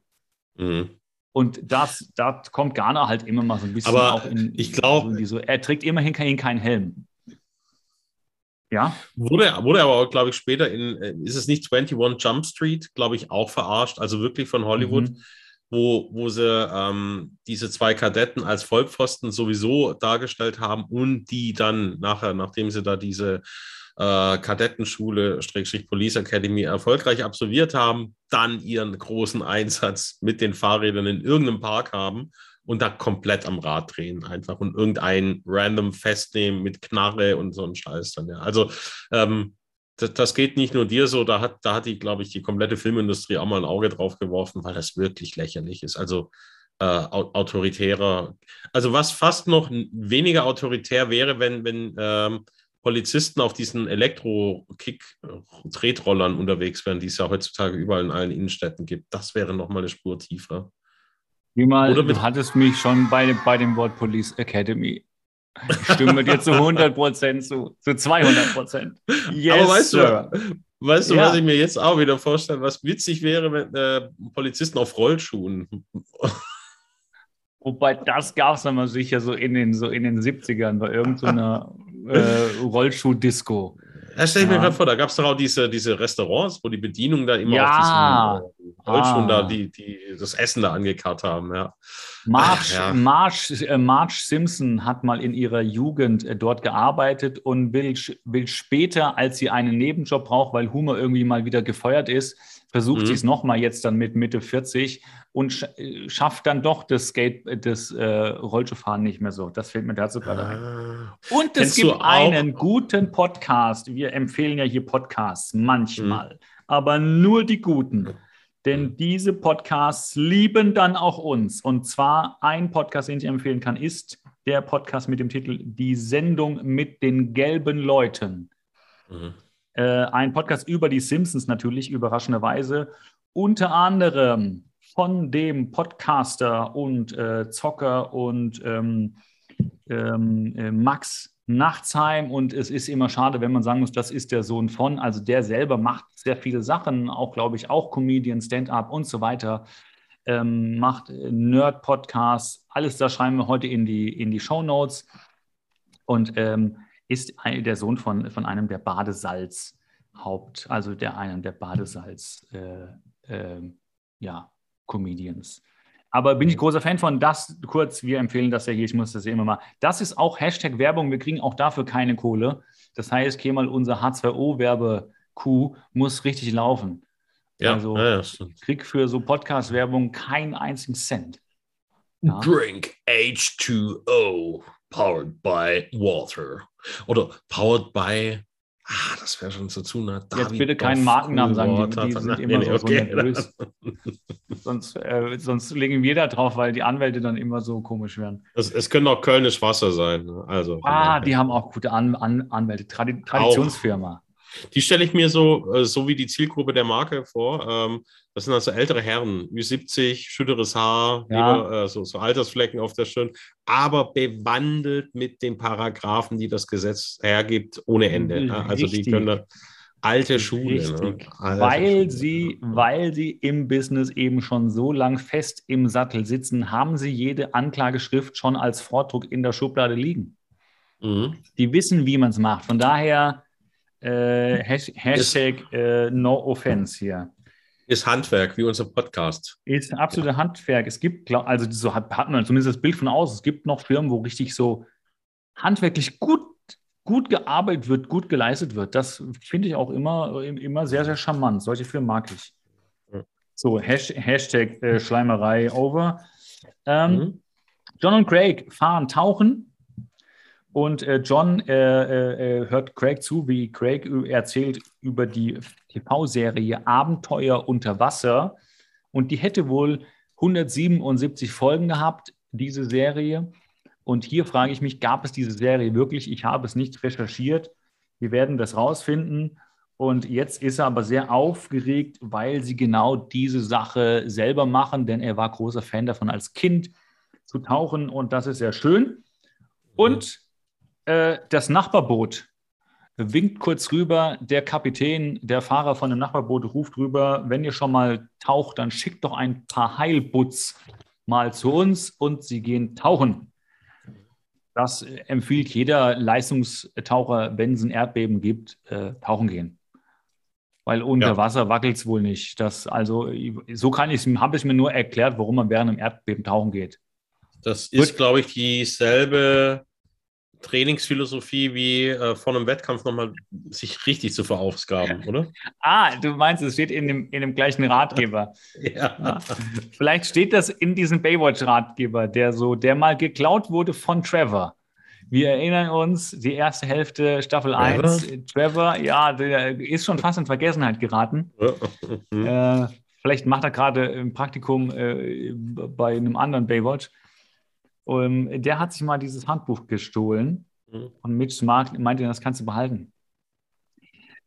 Speaker 1: Mhm. Und das, das kommt Ghana halt immer mal so ein bisschen
Speaker 2: Aber auch in, ich glaube,
Speaker 1: so, er trägt immerhin keinen, keinen Helm.
Speaker 2: Ja. Wurde, wurde aber, glaube ich, später in, äh, ist es nicht 21 Jump Street, glaube ich, auch verarscht, also wirklich von Hollywood, mhm. Wo, wo sie ähm, diese zwei Kadetten als Vollpfosten sowieso dargestellt haben und die dann nachher, nachdem sie da diese äh, Kadettenschule, Schrägstrich Police Academy erfolgreich absolviert haben, dann ihren großen Einsatz mit den Fahrrädern in irgendeinem Park haben und da komplett am Rad drehen einfach und irgendein random festnehmen mit Knarre und so ein Scheiß dann, ja. Also ähm, das, das, geht nicht nur dir so, da hat, da hat die, glaube ich, die komplette Filmindustrie auch mal ein Auge drauf geworfen, weil das wirklich lächerlich ist. Also äh, autoritärer, also was fast noch weniger autoritär wäre, wenn, wenn ähm, Polizisten auf diesen Elektro-Kick-Tretrollern unterwegs wären, die es ja heutzutage überall in allen Innenstädten gibt. Das wäre nochmal eine Spur tiefer.
Speaker 1: Wie mal, Oder du hattest mich schon bei, bei dem Wort Police Academy. Ich stimme dir zu 100 Prozent zu, zu 200 Prozent.
Speaker 2: Yes, Aber weißt Sir. du, weißt du, ja. was ich mir jetzt auch wieder vorstelle, was witzig wäre, wenn äh, Polizisten auf Rollschuhen.
Speaker 1: Wobei das gab es mal sicher so in den, so in den 70ern bei irgendeiner so äh, Rollschuh-Disco.
Speaker 2: Das stelle ich ja. mir gerade vor, da gab es doch auch diese, diese Restaurants, wo die Bedienung da immer
Speaker 1: ja.
Speaker 2: auf diesem Rollschuhen ah. da die, die, das Essen da angekarrt haben. Ja.
Speaker 1: Marge, ja. Marge, äh, Marge Simpson hat mal in ihrer Jugend äh, dort gearbeitet und will, will später, als sie einen Nebenjob braucht, weil Humor irgendwie mal wieder gefeuert ist, versucht mhm. sie es nochmal jetzt dann mit Mitte 40 und sch äh, schafft dann doch das Skate, das äh, Rollschuhfahren nicht mehr so. Das fällt mir dazu gerade ein. Ah. Und es gibt einen guten Podcast. Wir empfehlen ja hier Podcasts manchmal, mhm. aber nur die guten. Denn diese Podcasts lieben dann auch uns. Und zwar ein Podcast, den ich empfehlen kann, ist der Podcast mit dem Titel Die Sendung mit den gelben Leuten. Mhm. Äh, ein Podcast über die Simpsons natürlich, überraschenderweise. Unter anderem von dem Podcaster und äh, Zocker und ähm, ähm, äh, Max Nachtsheim. Und es ist immer schade, wenn man sagen muss, das ist der Sohn von. Also der selber macht sehr viele Sachen, auch glaube ich, auch Comedian, Stand-up und so weiter. Ähm, macht Nerd-Podcasts, alles da schreiben wir heute in die, in die Show Notes. Und ähm, ist der Sohn von, von einem der Badesalz-Haupt, also der einen der Badesalz, äh, äh, ja, Comedians. Aber bin ich großer Fan von das, kurz, wir empfehlen das ja hier, ich muss das ja immer mal. Das ist auch Hashtag Werbung, wir kriegen auch dafür keine Kohle. Das heißt, hier mal unser H2O-Werbe-Coup muss richtig laufen. Ja, also ja, ich krieg für so Podcast-Werbung keinen einzigen Cent.
Speaker 2: Ja? Drink H2O, powered by Water. Oder powered by Ah, das wäre schon zu tun.
Speaker 1: Ne? Jetzt bitte keinen Markennamen sagen, die, die sind immer nee, so, okay. so nervös. sonst, äh, sonst legen wir da drauf, weil die Anwälte dann immer so komisch werden.
Speaker 2: Es, es können auch Kölnisch Wasser sein. Ne? Also,
Speaker 1: ah, die haben auch gute An An Anwälte. Tradi Traditionsfirma. Auch.
Speaker 2: Die stelle ich mir so, äh, so wie die Zielgruppe der Marke vor. Ähm, das sind also ältere Herren, Ü70, schütteres Haar, ja. lieber, äh, so, so, Altersflecken auf der Stirn, aber bewandelt mit den Paragraphen, die das Gesetz hergibt, ohne Ende. Richtig. Also die können da alte Schule. Ne?
Speaker 1: Weil, sie, weil sie im Business eben schon so lang fest im Sattel sitzen, haben sie jede Anklageschrift schon als Vordruck in der Schublade liegen. Mhm. Die wissen, wie man es macht. Von daher äh, Hashtag äh, No Offense hier.
Speaker 2: Ist Handwerk, wie unser Podcast.
Speaker 1: Ist absolute Handwerk. Es gibt, also so hat, hat man zumindest das Bild von außen. Es gibt noch Firmen, wo richtig so handwerklich gut, gut gearbeitet wird, gut geleistet wird. Das finde ich auch immer, immer sehr, sehr charmant. Solche Firmen mag ich. So, Hashtag äh, Schleimerei over. Ähm, mhm. John und Craig fahren tauchen und äh, John äh, äh, äh, hört Craig zu, wie Craig erzählt über die TV-Serie Abenteuer unter Wasser. Und die hätte wohl 177 Folgen gehabt, diese Serie. Und hier frage ich mich, gab es diese Serie wirklich? Ich habe es nicht recherchiert. Wir werden das rausfinden. Und jetzt ist er aber sehr aufgeregt, weil sie genau diese Sache selber machen, denn er war großer Fan davon als Kind zu tauchen und das ist sehr schön. Und äh, das Nachbarboot winkt kurz rüber, der Kapitän, der Fahrer von dem Nachbarboot ruft rüber, wenn ihr schon mal taucht, dann schickt doch ein paar Heilbutz mal zu uns und sie gehen tauchen. Das empfiehlt jeder Leistungstaucher, wenn es ein Erdbeben gibt, äh, tauchen gehen. Weil unter ja. Wasser wackelt es wohl nicht. Das, also, so kann ich habe ich mir nur erklärt, warum man während einem Erdbeben tauchen geht.
Speaker 2: Das ist, glaube ich, dieselbe Trainingsphilosophie wie äh, vor einem Wettkampf nochmal sich richtig zu verausgaben, oder?
Speaker 1: ah, du meinst, es steht in dem, in dem gleichen Ratgeber. ja. ja. Vielleicht steht das in diesem Baywatch-Ratgeber, der so, der mal geklaut wurde von Trevor. Wir erinnern uns, die erste Hälfte Staffel Trevor? 1, Trevor, ja, der ist schon fast in Vergessenheit geraten. äh, vielleicht macht er gerade ein Praktikum äh, bei einem anderen Baywatch. Um, ähm, der hat sich mal dieses Handbuch gestohlen mhm. und Mitch Mark meinte, das kannst du behalten.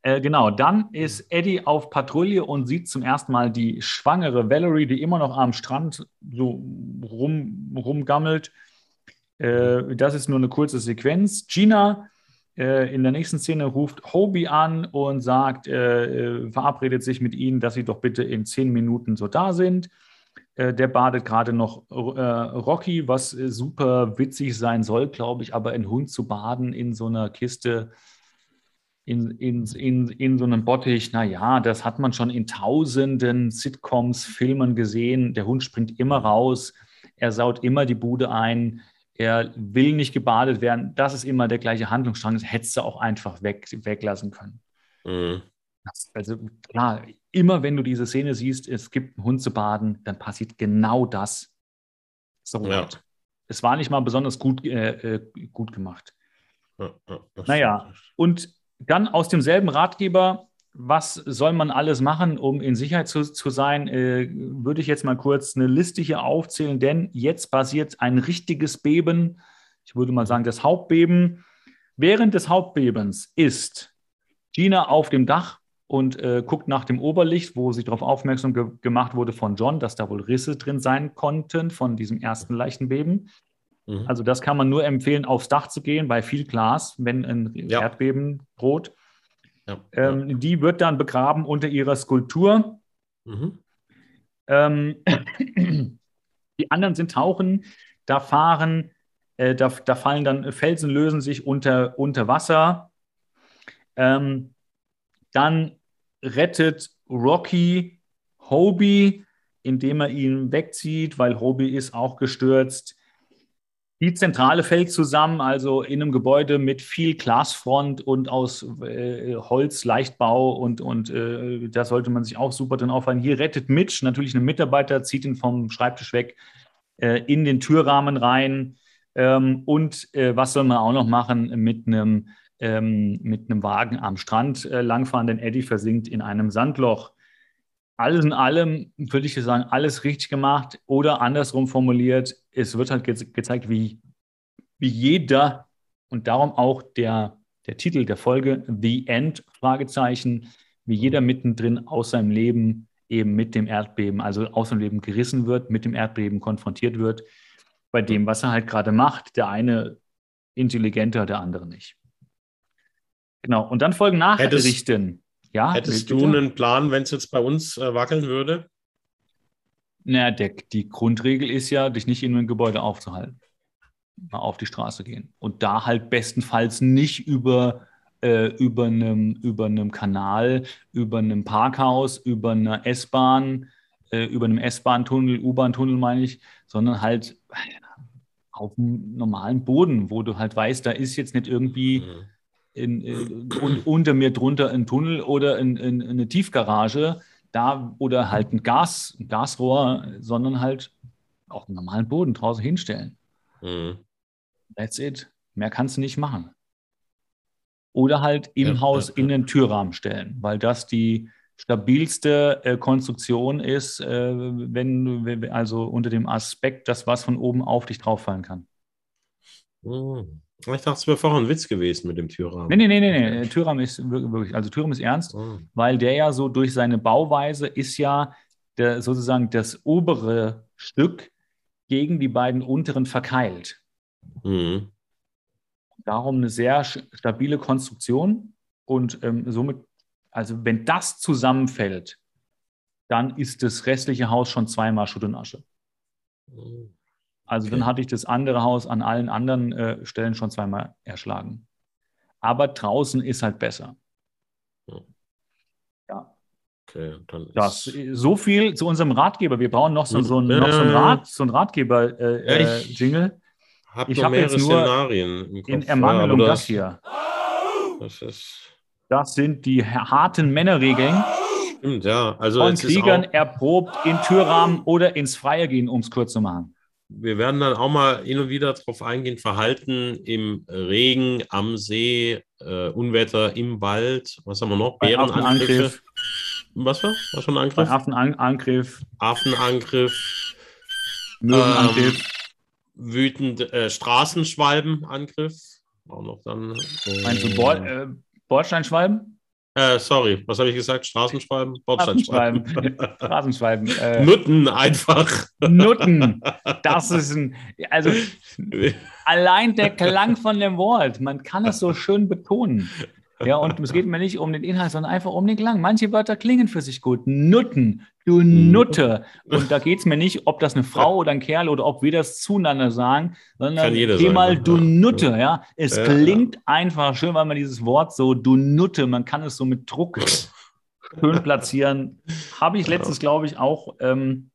Speaker 1: Äh, genau, dann ist Eddie auf Patrouille und sieht zum ersten Mal die schwangere Valerie, die immer noch am Strand so rum, rumgammelt. Äh, das ist nur eine kurze Sequenz. Gina äh, in der nächsten Szene ruft Hobie an und sagt, äh, äh, verabredet sich mit ihnen, dass sie doch bitte in zehn Minuten so da sind. Äh, der badet gerade noch äh, Rocky, was äh, super witzig sein soll, glaube ich, aber ein Hund zu baden in so einer Kiste, in, in, in, in so einem Bottich, naja, das hat man schon in tausenden Sitcoms, Filmen gesehen. Der Hund springt immer raus, er saut immer die Bude ein, er will nicht gebadet werden. Das ist immer der gleiche Handlungsstrang, das hättest du auch einfach weg, weglassen können. Mhm. Also klar, immer wenn du diese Szene siehst, es gibt einen Hund zu baden, dann passiert genau das. So ja. Es war nicht mal besonders gut, äh, äh gut gemacht. Ja, ja, naja, und dann aus demselben Ratgeber, was soll man alles machen, um in Sicherheit zu, zu sein, äh, würde ich jetzt mal kurz eine Liste hier aufzählen, denn jetzt passiert ein richtiges Beben. Ich würde mal sagen, das Hauptbeben. Während des Hauptbebens ist Gina auf dem Dach und äh, guckt nach dem Oberlicht, wo sie darauf aufmerksam ge gemacht wurde von John, dass da wohl Risse drin sein konnten von diesem ersten leichten Beben. Mhm. Also das kann man nur empfehlen, aufs Dach zu gehen, bei viel Glas, wenn ein ja. Erdbeben droht. Ja. Ähm, die wird dann begraben unter ihrer Skulptur. Mhm. Ähm, die anderen sind tauchen, da fahren, äh, da, da, fallen dann Felsen, lösen sich unter, unter Wasser. Ähm, dann rettet Rocky Hobie, indem er ihn wegzieht, weil Hobie ist auch gestürzt. Die Zentrale fällt zusammen, also in einem Gebäude mit viel Glasfront und aus äh, Holz, Leichtbau und, und äh, da sollte man sich auch super drin aufhalten. Hier rettet Mitch, natürlich ein Mitarbeiter, zieht ihn vom Schreibtisch weg, äh, in den Türrahmen rein. Ähm, und äh, was soll man auch noch machen mit einem ähm, mit einem Wagen am Strand äh, langfahren, denn Eddie versinkt in einem Sandloch. Alles in allem würde ich sagen, alles richtig gemacht oder andersrum formuliert, es wird halt ge gezeigt, wie, wie jeder und darum auch der, der Titel der Folge, The End, Fragezeichen, wie jeder mittendrin aus seinem Leben eben mit dem Erdbeben, also aus seinem Leben gerissen wird, mit dem Erdbeben konfrontiert wird, bei dem, was er halt gerade macht. Der eine intelligenter, der andere nicht. Genau. Und dann folgen Nachrichten.
Speaker 2: Ja, hättest du einen Plan, wenn es jetzt bei uns äh, wackeln würde?
Speaker 1: Naja, der, die Grundregel ist ja, dich nicht in einem Gebäude aufzuhalten. Mal auf die Straße gehen. Und da halt bestenfalls nicht über, äh, über, einem, über einem Kanal, über einem Parkhaus, über einer S-Bahn, äh, über einem S-Bahn-Tunnel, U-Bahn-Tunnel meine ich, sondern halt auf dem normalen Boden, wo du halt weißt, da ist jetzt nicht irgendwie. Mhm in, in, un, unter mir drunter ein Tunnel oder in, in, eine Tiefgarage, da oder halt ein Gas, ein Gasrohr, sondern halt auf einen normalen Boden draußen hinstellen. Mhm. That's it. Mehr kannst du nicht machen. Oder halt im ja, Haus ja, in den Türrahmen stellen, weil das die stabilste äh, Konstruktion ist, äh, wenn also unter dem Aspekt, dass was von oben auf dich drauf fallen kann.
Speaker 2: Hm. Ich dachte, es wäre vorher ein Witz gewesen mit dem Türrahmen.
Speaker 1: Nee, nee, nee, nee, nee. Ist wirklich, also Türrahmen ist ernst, oh. weil der ja so durch seine Bauweise ist ja der, sozusagen das obere Stück gegen die beiden unteren verkeilt. Mhm. Darum eine sehr stabile Konstruktion und ähm, somit, also wenn das zusammenfällt, dann ist das restliche Haus schon zweimal Schutt und Asche. Also okay. dann hatte ich das andere Haus an allen anderen äh, Stellen schon zweimal erschlagen. Aber draußen ist halt besser. Ja.
Speaker 2: Okay, dann
Speaker 1: das, so viel zu unserem Ratgeber. Wir brauchen noch so, so, ein, noch so ein, Rat, so ein Ratgeber-Jingle. Äh, äh,
Speaker 2: hab ich habe jetzt nur
Speaker 1: Szenarien im Kopf. in Ermangelung ja, das, das, hier.
Speaker 2: Das, ist
Speaker 1: das sind die harten Männerregeln.
Speaker 2: Stimmt, ja. Also
Speaker 1: von Kriegern erprobt in Türrahmen oder ins Freie gehen, um es kurz zu machen.
Speaker 2: Wir werden dann auch mal hin und wieder darauf eingehen, Verhalten im Regen, am See, äh, Unwetter im Wald. Was haben wir noch?
Speaker 1: Bärenangriffe.
Speaker 2: Was war? Was schon ein
Speaker 1: Angriff? Affenangriff.
Speaker 2: Affenangriff.
Speaker 1: Möwenangriff. Ähm,
Speaker 2: wütend äh, Straßenschwalbenangriff. Auch noch dann.
Speaker 1: Äh, Meinst du Bo äh, Bordsteinschwalben?
Speaker 2: Äh, sorry, was habe ich gesagt? Straßenschwalben?
Speaker 1: Bordsteinschwalben. Straßenschwalben.
Speaker 2: Äh, Nutten einfach.
Speaker 1: Nutten. Das ist ein. Also, allein der Klang von dem Wort, man kann es so schön betonen. Ja, und es geht mir nicht um den Inhalt, sondern einfach um den Klang. Manche Wörter klingen für sich gut. Nutten, du. Nutte. Und da geht es mir nicht, ob das eine Frau oder ein Kerl oder ob wir das zueinander sagen, sondern geh mal du Nutte. Ja, es ja. klingt einfach schön, weil man dieses Wort so du Nutte, man kann es so mit Druck schön platzieren. Habe ich letztens, glaube ich, auch ähm,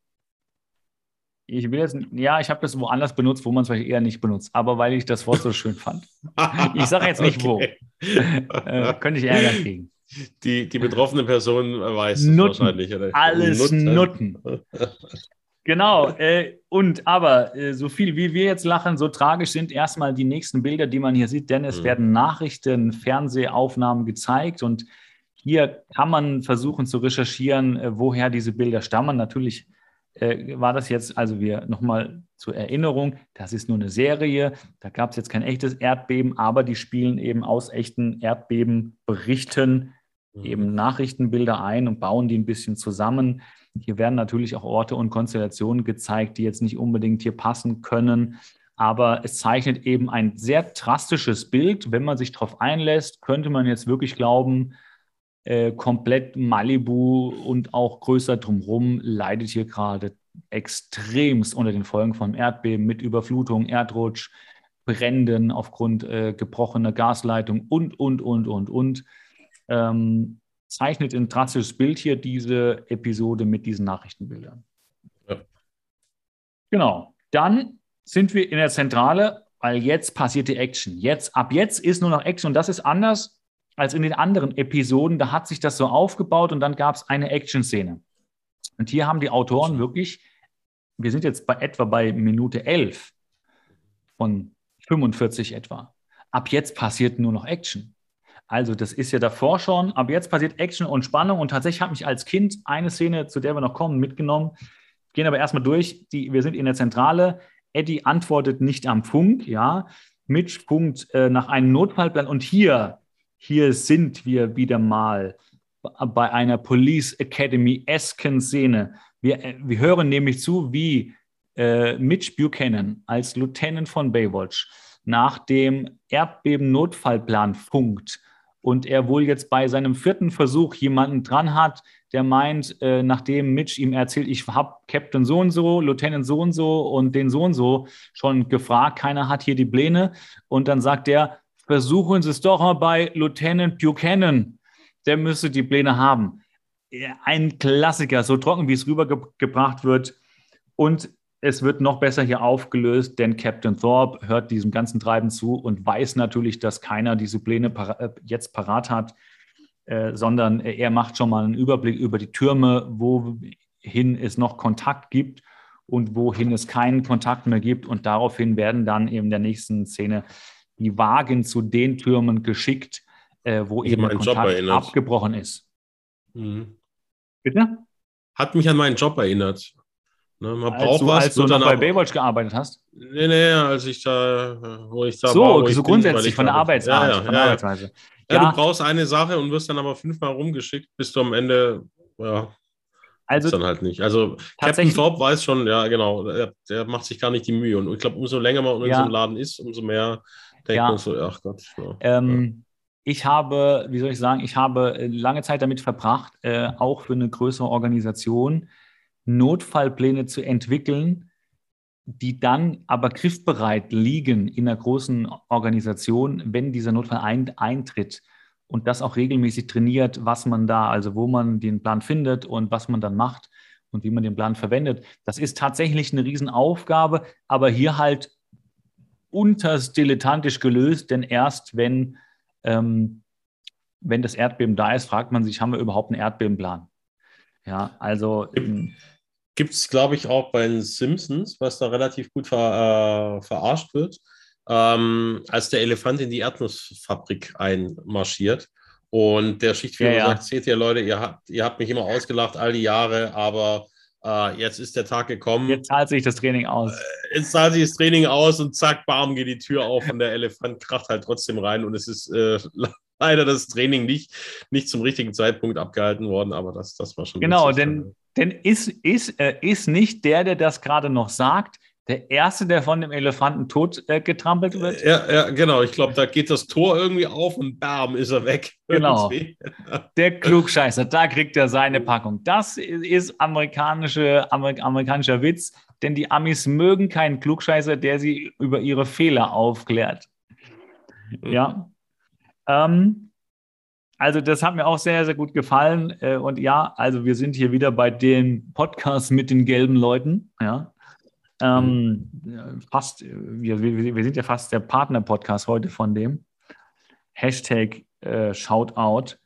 Speaker 1: ich will jetzt, ja, ich habe das woanders benutzt, wo man es vielleicht eher nicht benutzt, aber weil ich das Wort so schön fand. Ich sage jetzt nicht okay. wo. Äh, könnte ich Ärger kriegen.
Speaker 2: Die, die betroffene Person weiß
Speaker 1: Nutten. wahrscheinlich. Oder? Alles Nutten. Nutten. genau. Äh, und aber äh, so viel wie wir jetzt lachen, so tragisch sind erstmal die nächsten Bilder, die man hier sieht, denn es mhm. werden Nachrichten, Fernsehaufnahmen gezeigt und hier kann man versuchen zu recherchieren, äh, woher diese Bilder stammen. Natürlich äh, war das jetzt, also wir nochmal zur Erinnerung, das ist nur eine Serie, da gab es jetzt kein echtes Erdbeben, aber die spielen eben aus echten Erdbebenberichten mhm. eben Nachrichtenbilder ein und bauen die ein bisschen zusammen. Hier werden natürlich auch Orte und Konstellationen gezeigt, die jetzt nicht unbedingt hier passen können. Aber es zeichnet eben ein sehr drastisches Bild. Wenn man sich darauf einlässt, könnte man jetzt wirklich glauben, äh, komplett Malibu und auch größer drumherum leidet hier gerade extremst unter den Folgen von Erdbeben mit Überflutung, Erdrutsch, Bränden aufgrund äh, gebrochener Gasleitung und, und, und, und, und. Ähm, zeichnet ein drastisches Bild hier diese Episode mit diesen Nachrichtenbildern. Ja. Genau. Dann sind wir in der Zentrale, weil jetzt passiert die Action. Jetzt, ab jetzt ist nur noch Action und das ist anders als in den anderen Episoden. Da hat sich das so aufgebaut und dann gab es eine Action-Szene. Und hier haben die Autoren wirklich, wir sind jetzt bei etwa bei Minute 11 von 45 etwa. Ab jetzt passiert nur noch Action. Also das ist ja davor schon, ab jetzt passiert Action und Spannung und tatsächlich hat mich als Kind eine Szene, zu der wir noch kommen, mitgenommen. Gehen aber erstmal durch. Die, wir sind in der Zentrale. Eddie antwortet nicht am Funk, ja. Mitch funkt äh, nach einem Notfallplan und hier hier sind wir wieder mal bei einer Police Academy-esken Szene. Wir, äh, wir hören nämlich zu, wie äh, Mitch Buchanan als Lieutenant von Baywatch nach dem Erdbeben-Notfallplan funkt und er wohl jetzt bei seinem vierten Versuch jemanden dran hat, der meint, äh, nachdem Mitch ihm erzählt, ich habe Captain so und so, Lieutenant so und so und den so und so schon gefragt, keiner hat hier die Pläne und dann sagt er, versuchen Sie es doch mal bei Lieutenant Buchanan. Der müsste die Pläne haben. Ein Klassiker, so trocken, wie es rübergebracht wird. Und es wird noch besser hier aufgelöst, denn Captain Thorpe hört diesem ganzen Treiben zu und weiß natürlich, dass keiner diese Pläne äh, jetzt parat hat, äh, sondern er macht schon mal einen Überblick über die Türme, wohin es noch Kontakt gibt und wohin es keinen Kontakt mehr gibt. Und daraufhin werden dann eben in der nächsten Szene die Wagen zu den Türmen geschickt, äh, wo ich eben der Kontakt abgebrochen ist.
Speaker 2: Mhm. Bitte? Hat mich an meinen Job erinnert.
Speaker 1: Ne, man als braucht du, was. Als du noch bei Baywatch gearbeitet hast?
Speaker 2: Nee, nee, als ich da, wo ich da
Speaker 1: so, war. So, so grundsätzlich von der Arbeitsart,
Speaker 2: ja, ja,
Speaker 1: von
Speaker 2: der ja, Arbeitsweise. Ja, du brauchst eine Sache und wirst dann aber fünfmal rumgeschickt, bis du am Ende, ja, also dann halt nicht. Also Captain Thorpe weiß schon, ja, genau, der, der, macht sich gar nicht die Mühe. Und ich glaube, umso länger man in so einem Laden ist, umso mehr man so, ach Gott.
Speaker 1: Ähm, ich habe, wie soll ich sagen, ich habe lange Zeit damit verbracht, äh, auch für eine größere Organisation, Notfallpläne zu entwickeln, die dann aber griffbereit liegen in einer großen Organisation, wenn dieser Notfall ein, eintritt und das auch regelmäßig trainiert, was man da, also wo man den Plan findet und was man dann macht und wie man den Plan verwendet. Das ist tatsächlich eine Riesenaufgabe, aber hier halt unterst dilettantisch gelöst, denn erst wenn, ähm, wenn das Erdbeben da ist, fragt man sich, haben wir überhaupt einen Erdbebenplan? Ja, also.
Speaker 2: Gibt es, glaube ich, auch bei den Simpsons, was da relativ gut ver, äh, verarscht wird, ähm, als der Elefant in die Erdnussfabrik einmarschiert. Und der Schichtführer ja, ja. sagt: Seht ihr, Leute, ihr habt, ihr habt mich immer ausgelacht all die Jahre, aber äh, jetzt ist der Tag gekommen.
Speaker 1: Jetzt zahlt sich das Training aus.
Speaker 2: Äh, jetzt zahlt sich das Training aus und zack, bam, geht die Tür auf und der Elefant kracht halt trotzdem rein und es ist äh, leider das Training nicht, nicht zum richtigen Zeitpunkt abgehalten worden, aber das, das war schon.
Speaker 1: Genau, denn, denn ist, ist, äh, ist nicht der, der das gerade noch sagt, der Erste, der von dem Elefanten tot äh, getrampelt wird?
Speaker 2: Ja, ja genau. Ich glaube, da geht das Tor irgendwie auf und bam, ist er weg.
Speaker 1: Genau. der Klugscheißer, da kriegt er seine Packung. Das ist amerikanische, Amer amerikanischer Witz, denn die Amis mögen keinen Klugscheißer, der sie über ihre Fehler aufklärt. Mhm. Ja. Ähm, also das hat mir auch sehr, sehr gut gefallen. Äh, und ja, also wir sind hier wieder bei den Podcasts mit den gelben Leuten. Ja. Ähm, mhm. fast, wir, wir, sind ja fast der Partner-Podcast heute von dem. Hashtag äh, Shoutout.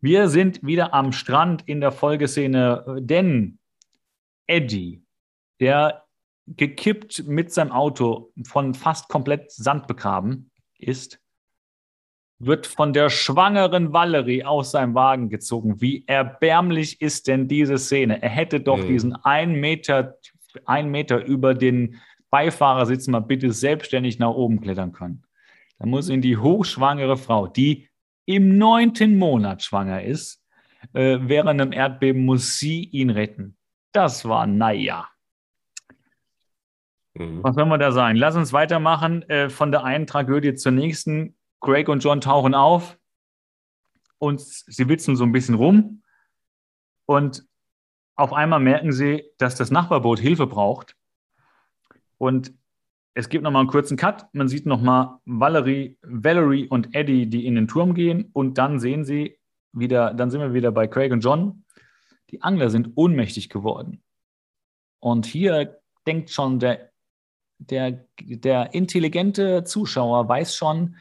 Speaker 1: Wir sind wieder am Strand in der Folgeszene, denn Eddie, der gekippt mit seinem Auto von fast komplett Sand begraben ist, wird von der schwangeren Valerie aus seinem Wagen gezogen. Wie erbärmlich ist denn diese Szene? Er hätte doch mhm. diesen einen Meter, einen Meter über den Beifahrersitz mal bitte selbstständig nach oben klettern können. Da muss ihn die hochschwangere Frau, die im neunten Monat schwanger ist, äh, während einem Erdbeben muss sie ihn retten. Das war naja. Mhm. Was soll man da sagen? Lass uns weitermachen. Äh, von der einen Tragödie zur nächsten. Craig und John tauchen auf und sie witzen so ein bisschen rum. Und auf einmal merken sie, dass das Nachbarboot Hilfe braucht. Und es gibt nochmal einen kurzen Cut. Man sieht nochmal Valerie, Valerie und Eddie, die in den Turm gehen. Und dann sehen sie wieder, dann sind wir wieder bei Craig und John. Die Angler sind ohnmächtig geworden. Und hier denkt schon der, der, der intelligente Zuschauer, weiß schon,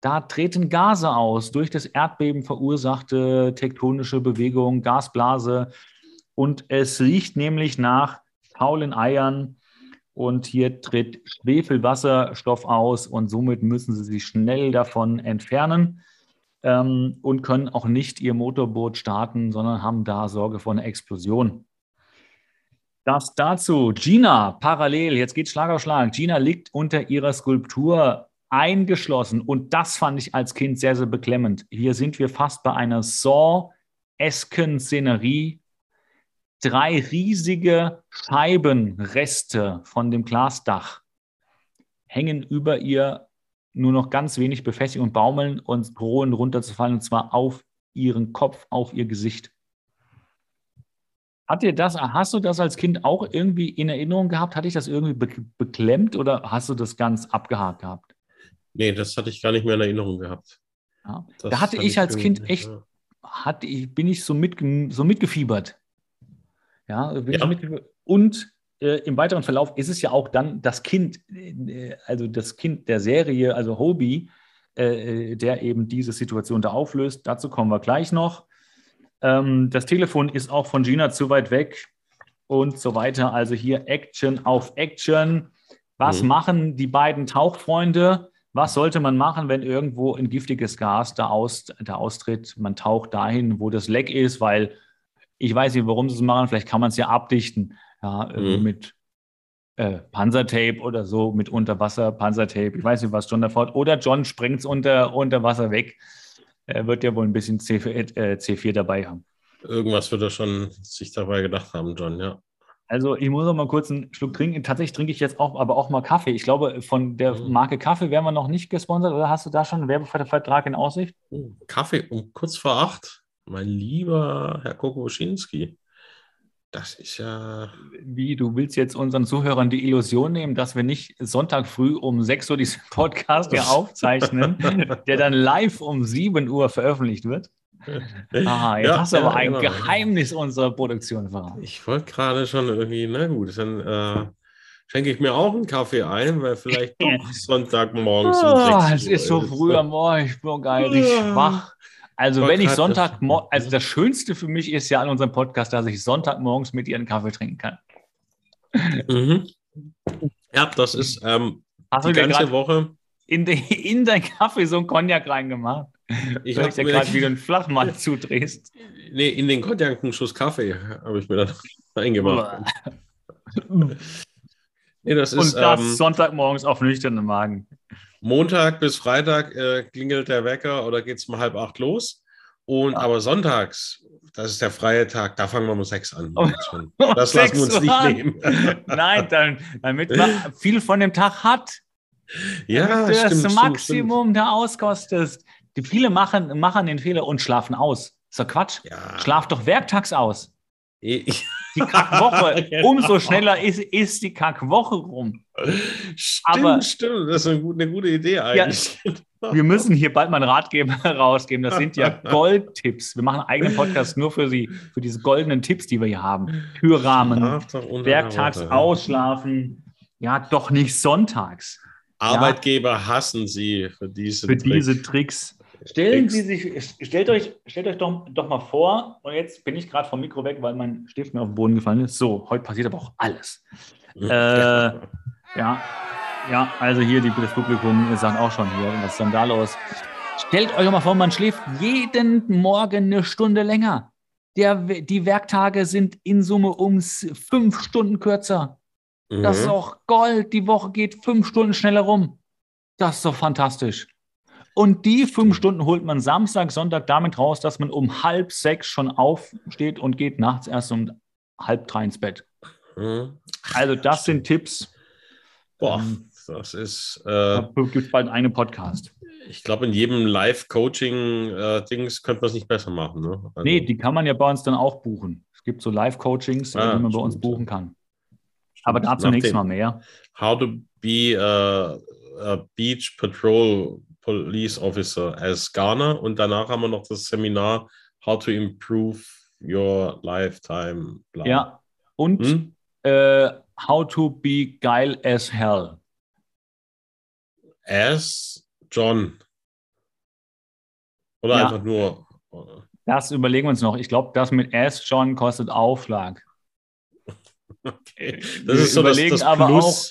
Speaker 1: da treten Gase aus durch das Erdbeben verursachte tektonische Bewegung, Gasblase. Und es riecht nämlich nach faulen Eiern. Und hier tritt Schwefelwasserstoff aus und somit müssen sie sich schnell davon entfernen ähm, und können auch nicht ihr Motorboot starten, sondern haben da Sorge vor einer Explosion. Das dazu. Gina, parallel, jetzt geht Schlag auf Schlag. Gina liegt unter ihrer Skulptur eingeschlossen. Und das fand ich als Kind sehr, sehr beklemmend. Hier sind wir fast bei einer Saw-esken Szenerie. Drei riesige Scheibenreste von dem Glasdach hängen über ihr nur noch ganz wenig befestigt und baumeln und drohen runterzufallen, und zwar auf ihren Kopf, auf ihr Gesicht. Hat dir das, hast du das als Kind auch irgendwie in Erinnerung gehabt? Hatte ich das irgendwie be beklemmt oder hast du das ganz abgehakt gehabt?
Speaker 2: Nee, das hatte ich gar nicht mehr in Erinnerung gehabt.
Speaker 1: Ja. Da hatte ich als Kind echt, hatte, bin ich so, mit, so mitgefiebert. Ja, ja. Und äh, im weiteren Verlauf ist es ja auch dann das Kind, äh, also das Kind der Serie, also Hobie, äh, der eben diese Situation da auflöst. Dazu kommen wir gleich noch. Ähm, das Telefon ist auch von Gina zu weit weg und so weiter. Also hier Action auf Action. Was mhm. machen die beiden Tauchfreunde? Was sollte man machen, wenn irgendwo ein giftiges Gas da, aus, da austritt? Man taucht dahin, wo das Leck ist, weil ich weiß nicht, warum sie es machen. Vielleicht kann man es ja abdichten. ja, äh, mhm. mit äh, Panzertape oder so, mit Unterwasser, Panzertape, ich weiß nicht, was John da fort. Oder John sprengt es unter, unter Wasser weg. Er wird ja wohl ein bisschen C4, äh, C4 dabei haben.
Speaker 2: Irgendwas wird er schon sich dabei gedacht haben, John, ja.
Speaker 1: Also ich muss noch mal kurz einen Schluck trinken. Tatsächlich trinke ich jetzt auch, aber auch mal Kaffee. Ich glaube, von der mhm. Marke Kaffee wären wir noch nicht gesponsert. Oder hast du da schon einen Werbevertrag in Aussicht?
Speaker 2: Oh, Kaffee um kurz vor acht. Mein lieber Herr Kokoschinski. Das ist ja.
Speaker 1: Wie, du willst jetzt unseren Zuhörern die Illusion nehmen, dass wir nicht Sonntag früh um 6 Uhr diesen Podcast hier aufzeichnen, der dann live um 7 Uhr veröffentlicht wird? Ah, jetzt ja, hast du aber ein genau. Geheimnis unserer Produktion verraten.
Speaker 2: Ich wollte gerade schon irgendwie, na gut, dann äh, schenke ich mir auch einen Kaffee ein, weil vielleicht doch Sonntagmorgens
Speaker 1: um 6 Uhr Es ist so früh am Morgen, ich bin geil, richtig schwach. Also wenn ich Sonntag, also das Schönste für mich ist ja an unserem Podcast, dass ich Sonntagmorgens mit ihr einen Kaffee trinken kann.
Speaker 2: Mhm. Ja, das ist ähm, die ganze Woche.
Speaker 1: In, de, in dein Kaffee so einen Cognac reingemacht. Ich habe dir gerade wieder einen Flachmann zudrehst.
Speaker 2: Nee, in den Cognac einen Schuss Kaffee habe ich mir dann eingemacht.
Speaker 1: nee, das ist, Und das ähm, Sonntagmorgens auf nüchternen Magen.
Speaker 2: Montag bis Freitag äh, klingelt der Wecker oder geht es um halb acht los. Und ja. aber sonntags, das ist der freie Tag, da fangen wir um sechs an. Oh, das lassen wir uns nicht an. nehmen.
Speaker 1: Nein, dann, damit man viel von dem Tag hat.
Speaker 2: Ja,
Speaker 1: damit du stimmt, das Maximum stimmt. da auskostest. Die viele machen, machen den Fehler und schlafen aus. ist doch Quatsch. Ja. Schlaf doch werktags aus. Ich. Die Kackwoche, umso schneller ist, ist die Kackwoche rum.
Speaker 2: Stimmt, Aber, stimmt. Das ist eine gute, eine gute Idee eigentlich.
Speaker 1: Ja, wir müssen hier bald mal einen Ratgeber rausgeben. Das sind ja Goldtipps. Wir machen einen eigenen Podcast nur für Sie, für diese goldenen Tipps, die wir hier haben. Türrahmen, werktags ausschlafen. Ja, doch nicht sonntags.
Speaker 2: Arbeitgeber ja. hassen Sie für diese
Speaker 1: Für Trick. diese Tricks. Stellen Sie sich, stellt euch, stellt euch doch, doch mal vor, und jetzt bin ich gerade vom Mikro weg, weil mein Stift mir auf den Boden gefallen ist. So, heute passiert aber auch alles. äh, ja, ja, also hier die, das Publikum sagt auch schon hier, was ist denn da los? Stellt euch mal vor, man schläft jeden Morgen eine Stunde länger. Der, die Werktage sind in Summe um fünf Stunden kürzer. Mhm. Das ist auch Gold. Die Woche geht fünf Stunden schneller rum. Das ist doch fantastisch. Und die fünf Stunden holt man Samstag, Sonntag damit raus, dass man um halb sechs schon aufsteht und geht nachts erst um halb drei ins Bett. Mhm. Also, das sind Tipps.
Speaker 2: Boah, ähm, das ist.
Speaker 1: Äh, gibt es bald einen Podcast.
Speaker 2: Ich glaube, in jedem Live-Coaching-Dings äh, könnte man es nicht besser machen. Ne?
Speaker 1: Also, nee, die kann man ja bei uns dann auch buchen. Es gibt so Live-Coachings, ah, die man bei uns buchen kann. Stimmt. Aber dazu nächstes Mal mehr.
Speaker 2: How to be a, a Beach Patrol Police Officer as Ghana und danach haben wir noch das Seminar How to Improve Your Lifetime.
Speaker 1: Bla. Ja, und hm? äh, How to Be Geil as Hell.
Speaker 2: As John. Oder ja. einfach nur.
Speaker 1: Das überlegen wir uns noch. Ich glaube, das mit As John kostet Aufschlag.
Speaker 2: Okay. Das wir ist so überlegen das, das
Speaker 1: aber auch.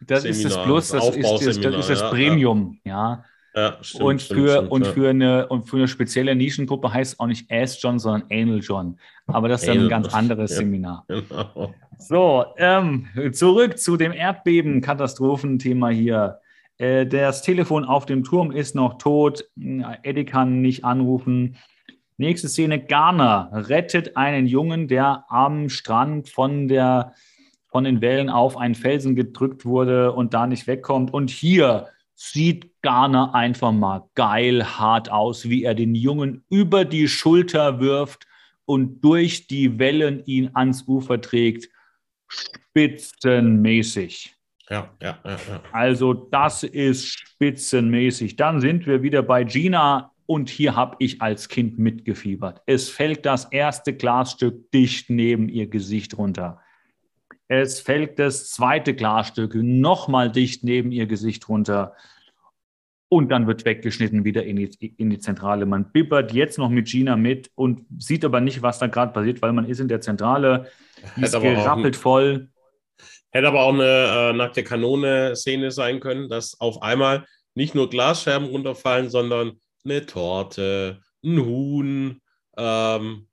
Speaker 1: Das Seminar, ist das Plus, das, das ist, das, das, ist das ja, Premium, ja. ja. Ja, stimmt, und für, stimmt, und, für eine, und für eine spezielle Nischengruppe heißt es auch nicht Ass John, sondern Anal John. Aber das ist dann ein ganz anderes ja, Seminar. Genau. So, ähm, zurück zu dem Erdbeben-Katastrophenthema hier. Äh, das Telefon auf dem Turm ist noch tot. Eddie kann nicht anrufen. Nächste Szene: Garner rettet einen Jungen, der am Strand von, der, von den Wellen auf einen Felsen gedrückt wurde und da nicht wegkommt. Und hier sieht Garner einfach mal geil hart aus, wie er den Jungen über die Schulter wirft und durch die Wellen ihn ans Ufer trägt. Spitzenmäßig.
Speaker 2: Ja, ja, ja, ja.
Speaker 1: Also das ist spitzenmäßig. Dann sind wir wieder bei Gina und hier habe ich als Kind mitgefiebert. Es fällt das erste Glasstück dicht neben ihr Gesicht runter. Es fällt das zweite Glasstück nochmal dicht neben ihr Gesicht runter. Und dann wird weggeschnitten wieder in die, in die Zentrale. Man bibbert jetzt noch mit Gina mit und sieht aber nicht, was da gerade passiert, weil man ist in der Zentrale, die ist gerappelt ein, voll.
Speaker 2: Hätte aber auch eine äh, nackte Kanone-Szene sein können, dass auf einmal nicht nur Glasscherben runterfallen, sondern eine Torte, ein Huhn, ähm,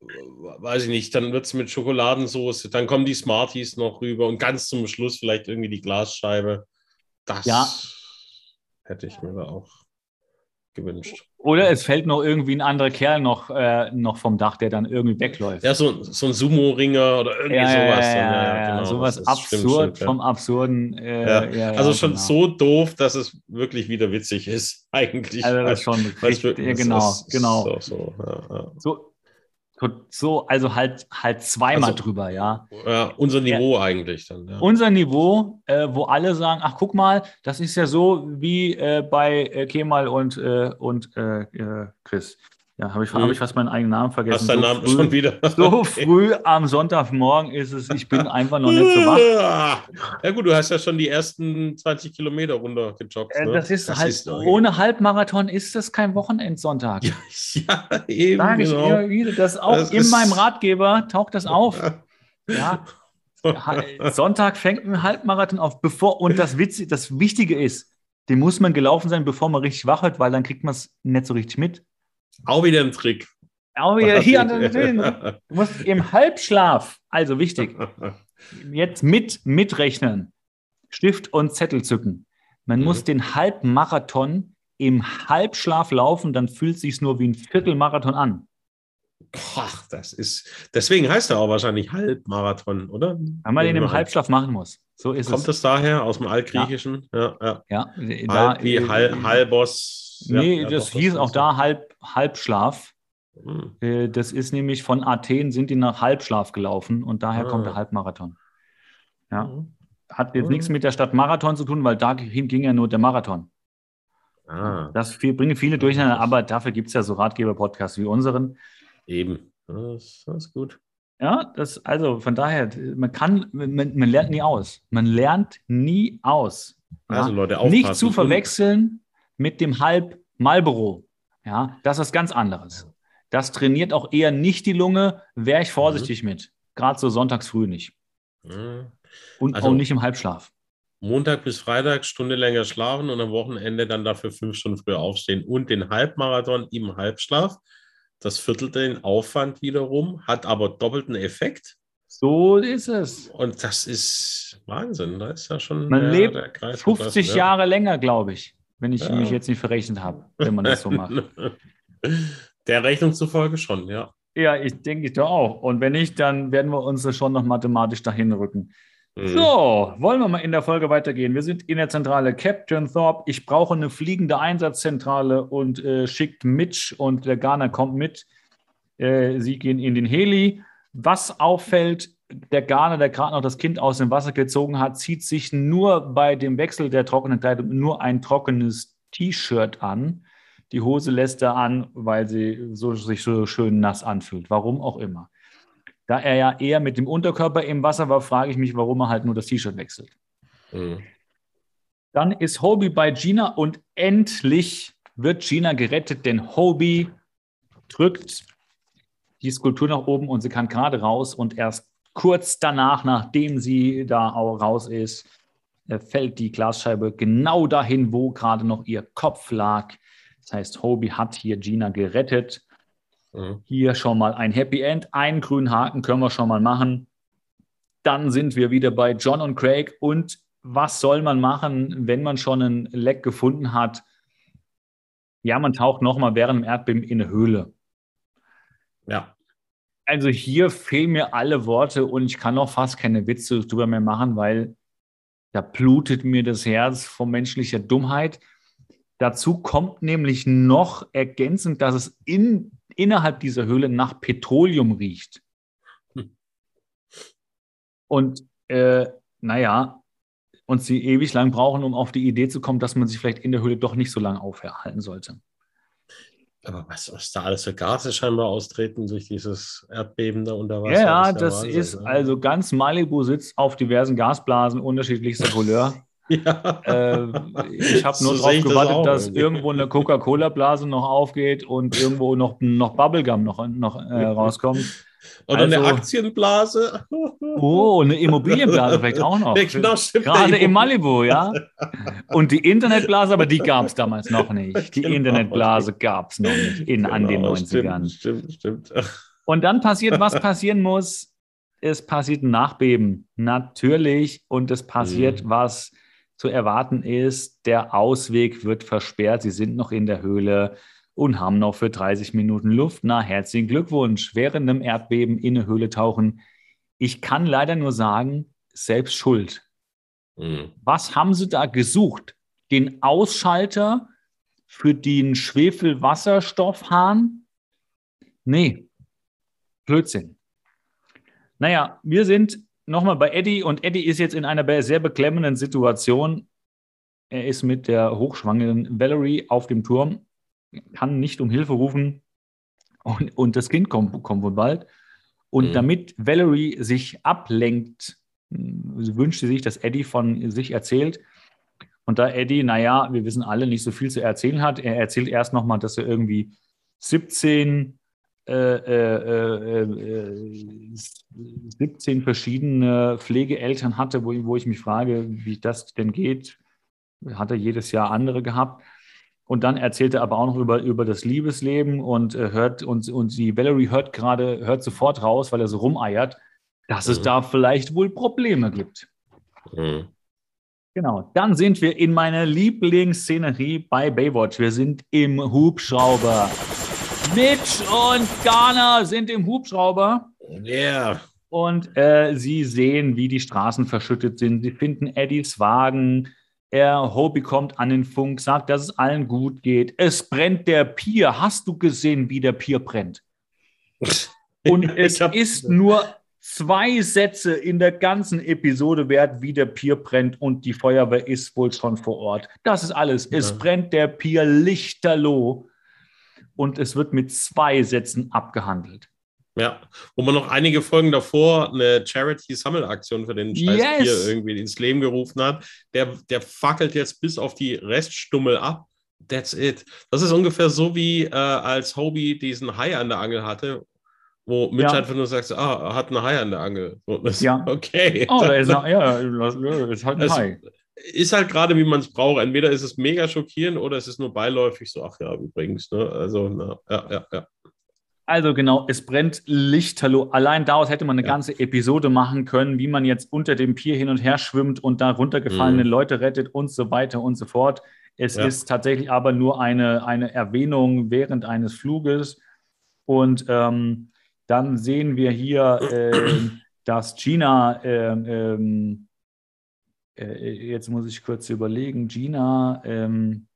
Speaker 2: weiß ich nicht, dann wird es mit Schokoladensauce, dann kommen die Smarties noch rüber und ganz zum Schluss vielleicht irgendwie die Glasscheibe. Das ja. hätte ich mir da auch gewünscht.
Speaker 1: Oder es fällt noch irgendwie ein anderer Kerl noch, äh, noch vom Dach, der dann irgendwie wegläuft.
Speaker 2: Ja, so, so ein Sumo-Ringer oder irgendwie ja,
Speaker 1: sowas. Ja, ja, ja genau. sowas absurd stimmt, stimmt, vom Absurden.
Speaker 2: Äh, also schon genau. so doof, dass es wirklich wieder witzig ist, eigentlich.
Speaker 1: Also das ist schon richtig, ja, genau, genau. So, so, so, so, also halt, halt zweimal also, drüber, ja.
Speaker 2: Ja, unser Niveau ja. eigentlich dann. Ja.
Speaker 1: Unser Niveau, äh, wo alle sagen, ach guck mal, das ist ja so wie äh, bei äh, Kemal und, äh, und äh, äh, Chris. Ja, habe ich, hab ich fast meinen eigenen Namen vergessen. Hast
Speaker 2: deinen so Namen früh, schon wieder?
Speaker 1: So früh am Sonntagmorgen ist es, ich bin einfach noch nicht so wach.
Speaker 2: Ja gut, du hast ja schon die ersten 20 Kilometer runtergejoggt.
Speaker 1: Äh, ne? Das ist das halt, ist ohne Halbmarathon ist das kein Wochenendsonntag. Ja, ja eben. Sag ich genau. immer wieder, das auch das in meinem Ratgeber taucht das auf. Ja. Sonntag fängt ein Halbmarathon auf, bevor, und das, Witz, das Wichtige ist, den muss man gelaufen sein, bevor man richtig wach wird, weil dann kriegt man es nicht so richtig mit.
Speaker 2: Auch wieder ein Trick.
Speaker 1: Auch wieder hier an den Film. Du musst im Halbschlaf, also wichtig, jetzt mit mitrechnen. Stift und Zettel zücken. Man mhm. muss den Halbmarathon im Halbschlaf laufen, dann fühlt es sich nur wie ein Viertelmarathon an.
Speaker 2: Ach, das ist, deswegen heißt er auch wahrscheinlich Halbmarathon, oder?
Speaker 1: Weil man den im Halbschlaf machen muss. So ist
Speaker 2: Kommt es.
Speaker 1: es
Speaker 2: daher aus dem Altgriechischen? Ja, ja.
Speaker 1: ja.
Speaker 2: ja Halb wie Hal, Halbos
Speaker 1: Nee, ja, das hieß auch da Halb, Halbschlaf. Mhm. Das ist nämlich von Athen sind die nach Halbschlaf gelaufen und daher ah. kommt der Halbmarathon. Ja. Mhm. Hat jetzt mhm. nichts mit der Stadt Marathon zu tun, weil dahin ging ja nur der Marathon. Ah. Das viel, bringen viele durcheinander, aber dafür gibt es ja so Ratgeber-Podcasts wie unseren.
Speaker 2: Eben, das, das, ist gut.
Speaker 1: Ja, das, also von daher, man kann, man, man lernt nie aus. Man lernt nie aus.
Speaker 2: Also Leute, aufpassen.
Speaker 1: Nicht zu verwechseln mit dem Halb Marlboro. Ja, das ist ganz anderes. Das trainiert auch eher nicht die Lunge, wäre ich vorsichtig mhm. mit. Gerade so sonntags früh nicht. Mhm. Und also, auch nicht im Halbschlaf.
Speaker 2: Montag bis Freitag Stunde länger schlafen und am Wochenende dann dafür fünf Stunden früher aufstehen und den Halbmarathon im Halbschlaf. Das viertelt den Aufwand wiederum, hat aber doppelten Effekt.
Speaker 1: So ist es.
Speaker 2: Und das ist Wahnsinn. Da ist ja schon.
Speaker 1: Man lebt 50 Jahre länger, glaube ich wenn ich ja. mich jetzt nicht verrechnet habe, wenn man das so macht.
Speaker 2: Der Rechnung zufolge schon, ja.
Speaker 1: Ja, ich denke ich doch auch. Und wenn nicht, dann werden wir uns schon noch mathematisch dahin rücken. Mhm. So, wollen wir mal in der Folge weitergehen. Wir sind in der Zentrale Captain Thorpe. Ich brauche eine fliegende Einsatzzentrale und äh, schickt Mitch und der Garner kommt mit. Äh, sie gehen in den Heli. Was auffällt, der Garner, der gerade noch das Kind aus dem Wasser gezogen hat, zieht sich nur bei dem Wechsel der trockenen Kleidung nur ein trockenes T-Shirt an. Die Hose lässt er an, weil sie so, sich so schön nass anfühlt. Warum auch immer. Da er ja eher mit dem Unterkörper im Wasser war, frage ich mich, warum er halt nur das T-Shirt wechselt. Mhm. Dann ist Hobie bei Gina und endlich wird Gina gerettet, denn Hobie drückt die Skulptur nach oben und sie kann gerade raus und erst kurz danach, nachdem sie da auch raus ist, äh, fällt die Glasscheibe genau dahin, wo gerade noch ihr Kopf lag. Das heißt, Hobie hat hier Gina gerettet. Mhm. Hier schon mal ein Happy End. Einen grünen Haken können wir schon mal machen. Dann sind wir wieder bei John und Craig. Und was soll man machen, wenn man schon ein Leck gefunden hat? Ja, man taucht nochmal während dem Erdbeben in eine Höhle.
Speaker 2: Ja.
Speaker 1: Also hier fehlen mir alle Worte und ich kann auch fast keine Witze drüber mehr machen, weil da blutet mir das Herz von menschlicher Dummheit. Dazu kommt nämlich noch ergänzend, dass es in, innerhalb dieser Höhle nach Petroleum riecht. Hm. Und äh, naja, und sie ewig lang brauchen, um auf die Idee zu kommen, dass man sich vielleicht in der Höhle doch nicht so lange aufhalten sollte.
Speaker 2: Aber was, was da alles für Gase scheinbar austreten durch dieses Erdbeben da unter Wasser?
Speaker 1: Ja, das ist ne? also ganz Malibu sitzt auf diversen Gasblasen unterschiedlichster Couleur. ja. Äh, ich habe nur so darauf gewartet, das dass irgendwo eine Coca-Cola-Blase noch aufgeht und irgendwo noch, noch Bubblegum noch, noch äh, rauskommt.
Speaker 2: Oder also, eine Aktienblase.
Speaker 1: Oh, eine Immobilienblase vielleicht auch noch. Gerade im Malibu, ja. Und die Internetblase, aber die gab es damals noch nicht. Die genau. Internetblase gab es noch nicht in, genau, an den 90ern.
Speaker 2: Stimmt, stimmt, stimmt.
Speaker 1: Und dann passiert, was passieren muss. Es passiert ein Nachbeben, natürlich. Und es passiert, mhm. was zu erwarten ist. Der Ausweg wird versperrt. Sie sind noch in der Höhle und haben noch für 30 Minuten Luft. Na, herzlichen Glückwunsch. Während einem Erdbeben in eine Höhle tauchen. Ich kann leider nur sagen, selbst schuld. Mhm. Was haben sie da gesucht? Den Ausschalter für den Schwefelwasserstoffhahn? Nee, Blödsinn. Naja, wir sind nochmal bei Eddie und Eddie ist jetzt in einer sehr beklemmenden Situation. Er ist mit der hochschwangeren Valerie auf dem Turm, kann nicht um Hilfe rufen und, und das Kind kommt, kommt wohl bald. Und mhm. damit Valerie sich ablenkt, wünscht sie sich, dass Eddie von sich erzählt. Und da Eddie, naja, wir wissen alle, nicht so viel zu erzählen hat, er erzählt erst nochmal, dass er irgendwie 17 äh, äh, 17 äh, verschiedene Pflegeeltern hatte, wo, wo ich mich frage, wie das denn geht. Hat er jedes Jahr andere gehabt. Und dann erzählt er aber auch noch über, über das Liebesleben und äh, hört und, und die Valerie hört gerade, hört sofort raus, weil er so rumeiert, dass mhm. es da vielleicht wohl Probleme gibt. Mhm. Genau, dann sind wir in meiner Lieblingsszenerie bei Baywatch. Wir sind im Hubschrauber. Mitch und Garner sind im Hubschrauber.
Speaker 2: Yeah.
Speaker 1: Und äh, sie sehen, wie die Straßen verschüttet sind. Sie finden Eddies Wagen. Er, Hobie kommt an den Funk, sagt, dass es allen gut geht. Es brennt der Pier. Hast du gesehen, wie der Pier brennt? Und es ist nur zwei Sätze in der ganzen Episode wert, wie der Pier brennt und die Feuerwehr ist wohl schon vor Ort. Das ist alles. Es brennt der Pier lichterloh und es wird mit zwei Sätzen abgehandelt.
Speaker 2: Ja, wo man noch einige Folgen davor eine Charity-Sammelaktion für den Scheiß yes. Bier irgendwie ins Leben gerufen hat. Der, der fackelt jetzt bis auf die Reststummel ab. That's it. Das ist ungefähr so wie äh, als Hobie diesen Hai an der Angel hatte, wo Mitch ja. einfach nur sagt, ah, er hat einen Hai an der Angel.
Speaker 1: Das, ja. Okay. Oh, da ist, eine, ja, ist halt ein Hai
Speaker 2: ist halt gerade, wie man es braucht. Entweder ist es mega schockierend oder es ist nur beiläufig so, ach ja, übrigens. Ne? Also, na, ja, ja, ja.
Speaker 1: Also genau, es brennt lichterloh. Allein daraus hätte man eine ja. ganze Episode machen können, wie man jetzt unter dem Pier hin und her schwimmt und da runtergefallene mhm. Leute rettet und so weiter und so fort. Es ja. ist tatsächlich aber nur eine, eine Erwähnung während eines Fluges. Und ähm, dann sehen wir hier, äh, dass China äh, ähm, äh, jetzt muss ich kurz überlegen, Gina, ähm,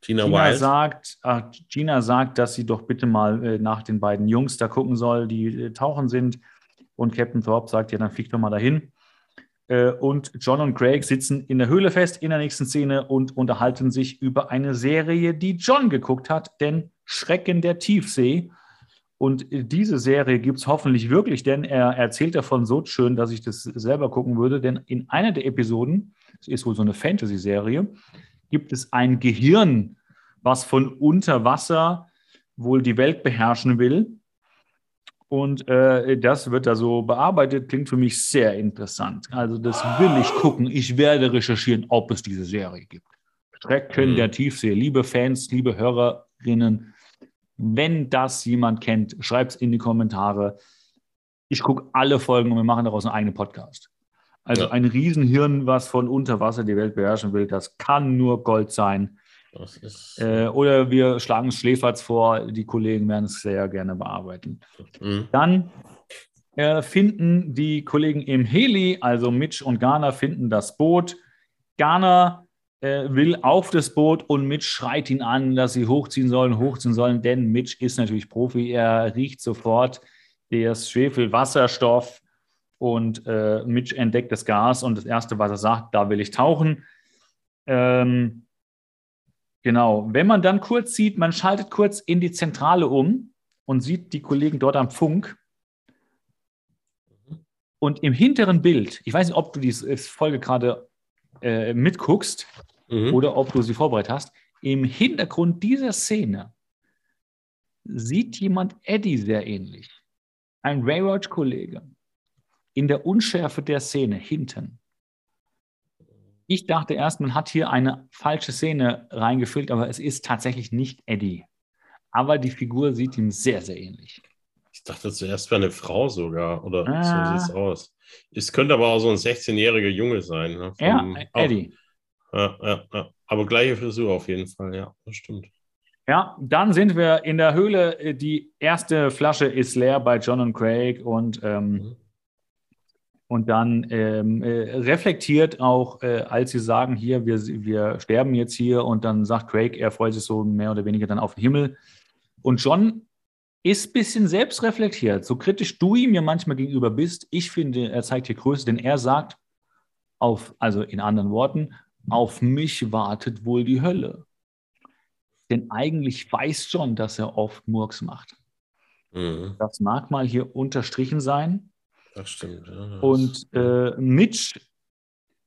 Speaker 1: Gina, Gina sagt, ach, Gina sagt, dass sie doch bitte mal äh, nach den beiden Jungs da gucken soll, die äh, tauchen sind. Und Captain Thorpe sagt, ja, dann flieg doch mal dahin. Äh, und John und Craig sitzen in der Höhle fest in der nächsten Szene und unterhalten sich über eine Serie, die John geguckt hat, denn Schrecken der Tiefsee. Und diese Serie gibt es hoffentlich wirklich, denn er erzählt davon so schön, dass ich das selber gucken würde. Denn in einer der Episoden, es ist wohl so eine Fantasy-Serie, gibt es ein Gehirn, was von unter Wasser wohl die Welt beherrschen will. Und äh, das wird da so bearbeitet, klingt für mich sehr interessant. Also das will ich gucken. Ich werde recherchieren, ob es diese Serie gibt. Schrecken mhm. der Tiefsee. Liebe Fans, liebe Hörerinnen, wenn das jemand kennt, schreibt es in die Kommentare. Ich gucke alle Folgen und wir machen daraus einen eigenen Podcast. Also ja. ein Riesenhirn, was von unter Wasser die Welt beherrschen will, das kann nur Gold sein. Äh, oder wir schlagen es Schläferz vor, die Kollegen werden es sehr gerne bearbeiten. Mhm. Dann äh, finden die Kollegen im Heli, also Mitch und Garner, finden das Boot. Äh, will auf das Boot und Mitch schreit ihn an, dass sie hochziehen sollen, hochziehen sollen, denn Mitch ist natürlich Profi. Er riecht sofort das Schwefelwasserstoff und äh, Mitch entdeckt das Gas und das Erste, was er sagt, da will ich tauchen. Ähm, genau, wenn man dann kurz sieht, man schaltet kurz in die Zentrale um und sieht die Kollegen dort am Funk. Und im hinteren Bild, ich weiß nicht, ob du diese Folge gerade äh, mitguckst, mhm. oder ob du sie vorbereitet hast. Im Hintergrund dieser Szene sieht jemand Eddie sehr ähnlich. Ein Raywatch-Kollege. In der Unschärfe der Szene hinten. Ich dachte erst, man hat hier eine falsche Szene reingefüllt, aber es ist tatsächlich nicht Eddie. Aber die Figur sieht ihm sehr, sehr ähnlich.
Speaker 2: Ich dachte zuerst wäre eine Frau sogar, oder ah. so sieht es aus. Es könnte aber auch so ein 16-jähriger Junge sein. Ne?
Speaker 1: Von, ja, Eddie.
Speaker 2: Ja, ja, ja. Aber gleiche Frisur auf jeden Fall, ja, das stimmt.
Speaker 1: Ja, dann sind wir in der Höhle. Die erste Flasche ist leer bei John und Craig und, ähm, mhm. und dann ähm, äh, reflektiert auch, äh, als sie sagen, hier, wir, wir sterben jetzt hier und dann sagt Craig, er freut sich so mehr oder weniger dann auf den Himmel. Und John ist ein bisschen selbstreflektiert, so kritisch du ihm ja manchmal gegenüber bist. Ich finde, er zeigt hier Größe, denn er sagt, auf, also in anderen Worten, auf mich wartet wohl die Hölle. Denn eigentlich weiß John, dass er oft Murks macht. Mhm. Das mag mal hier unterstrichen sein.
Speaker 2: Das stimmt. Ja, das
Speaker 1: Und äh, Mitch,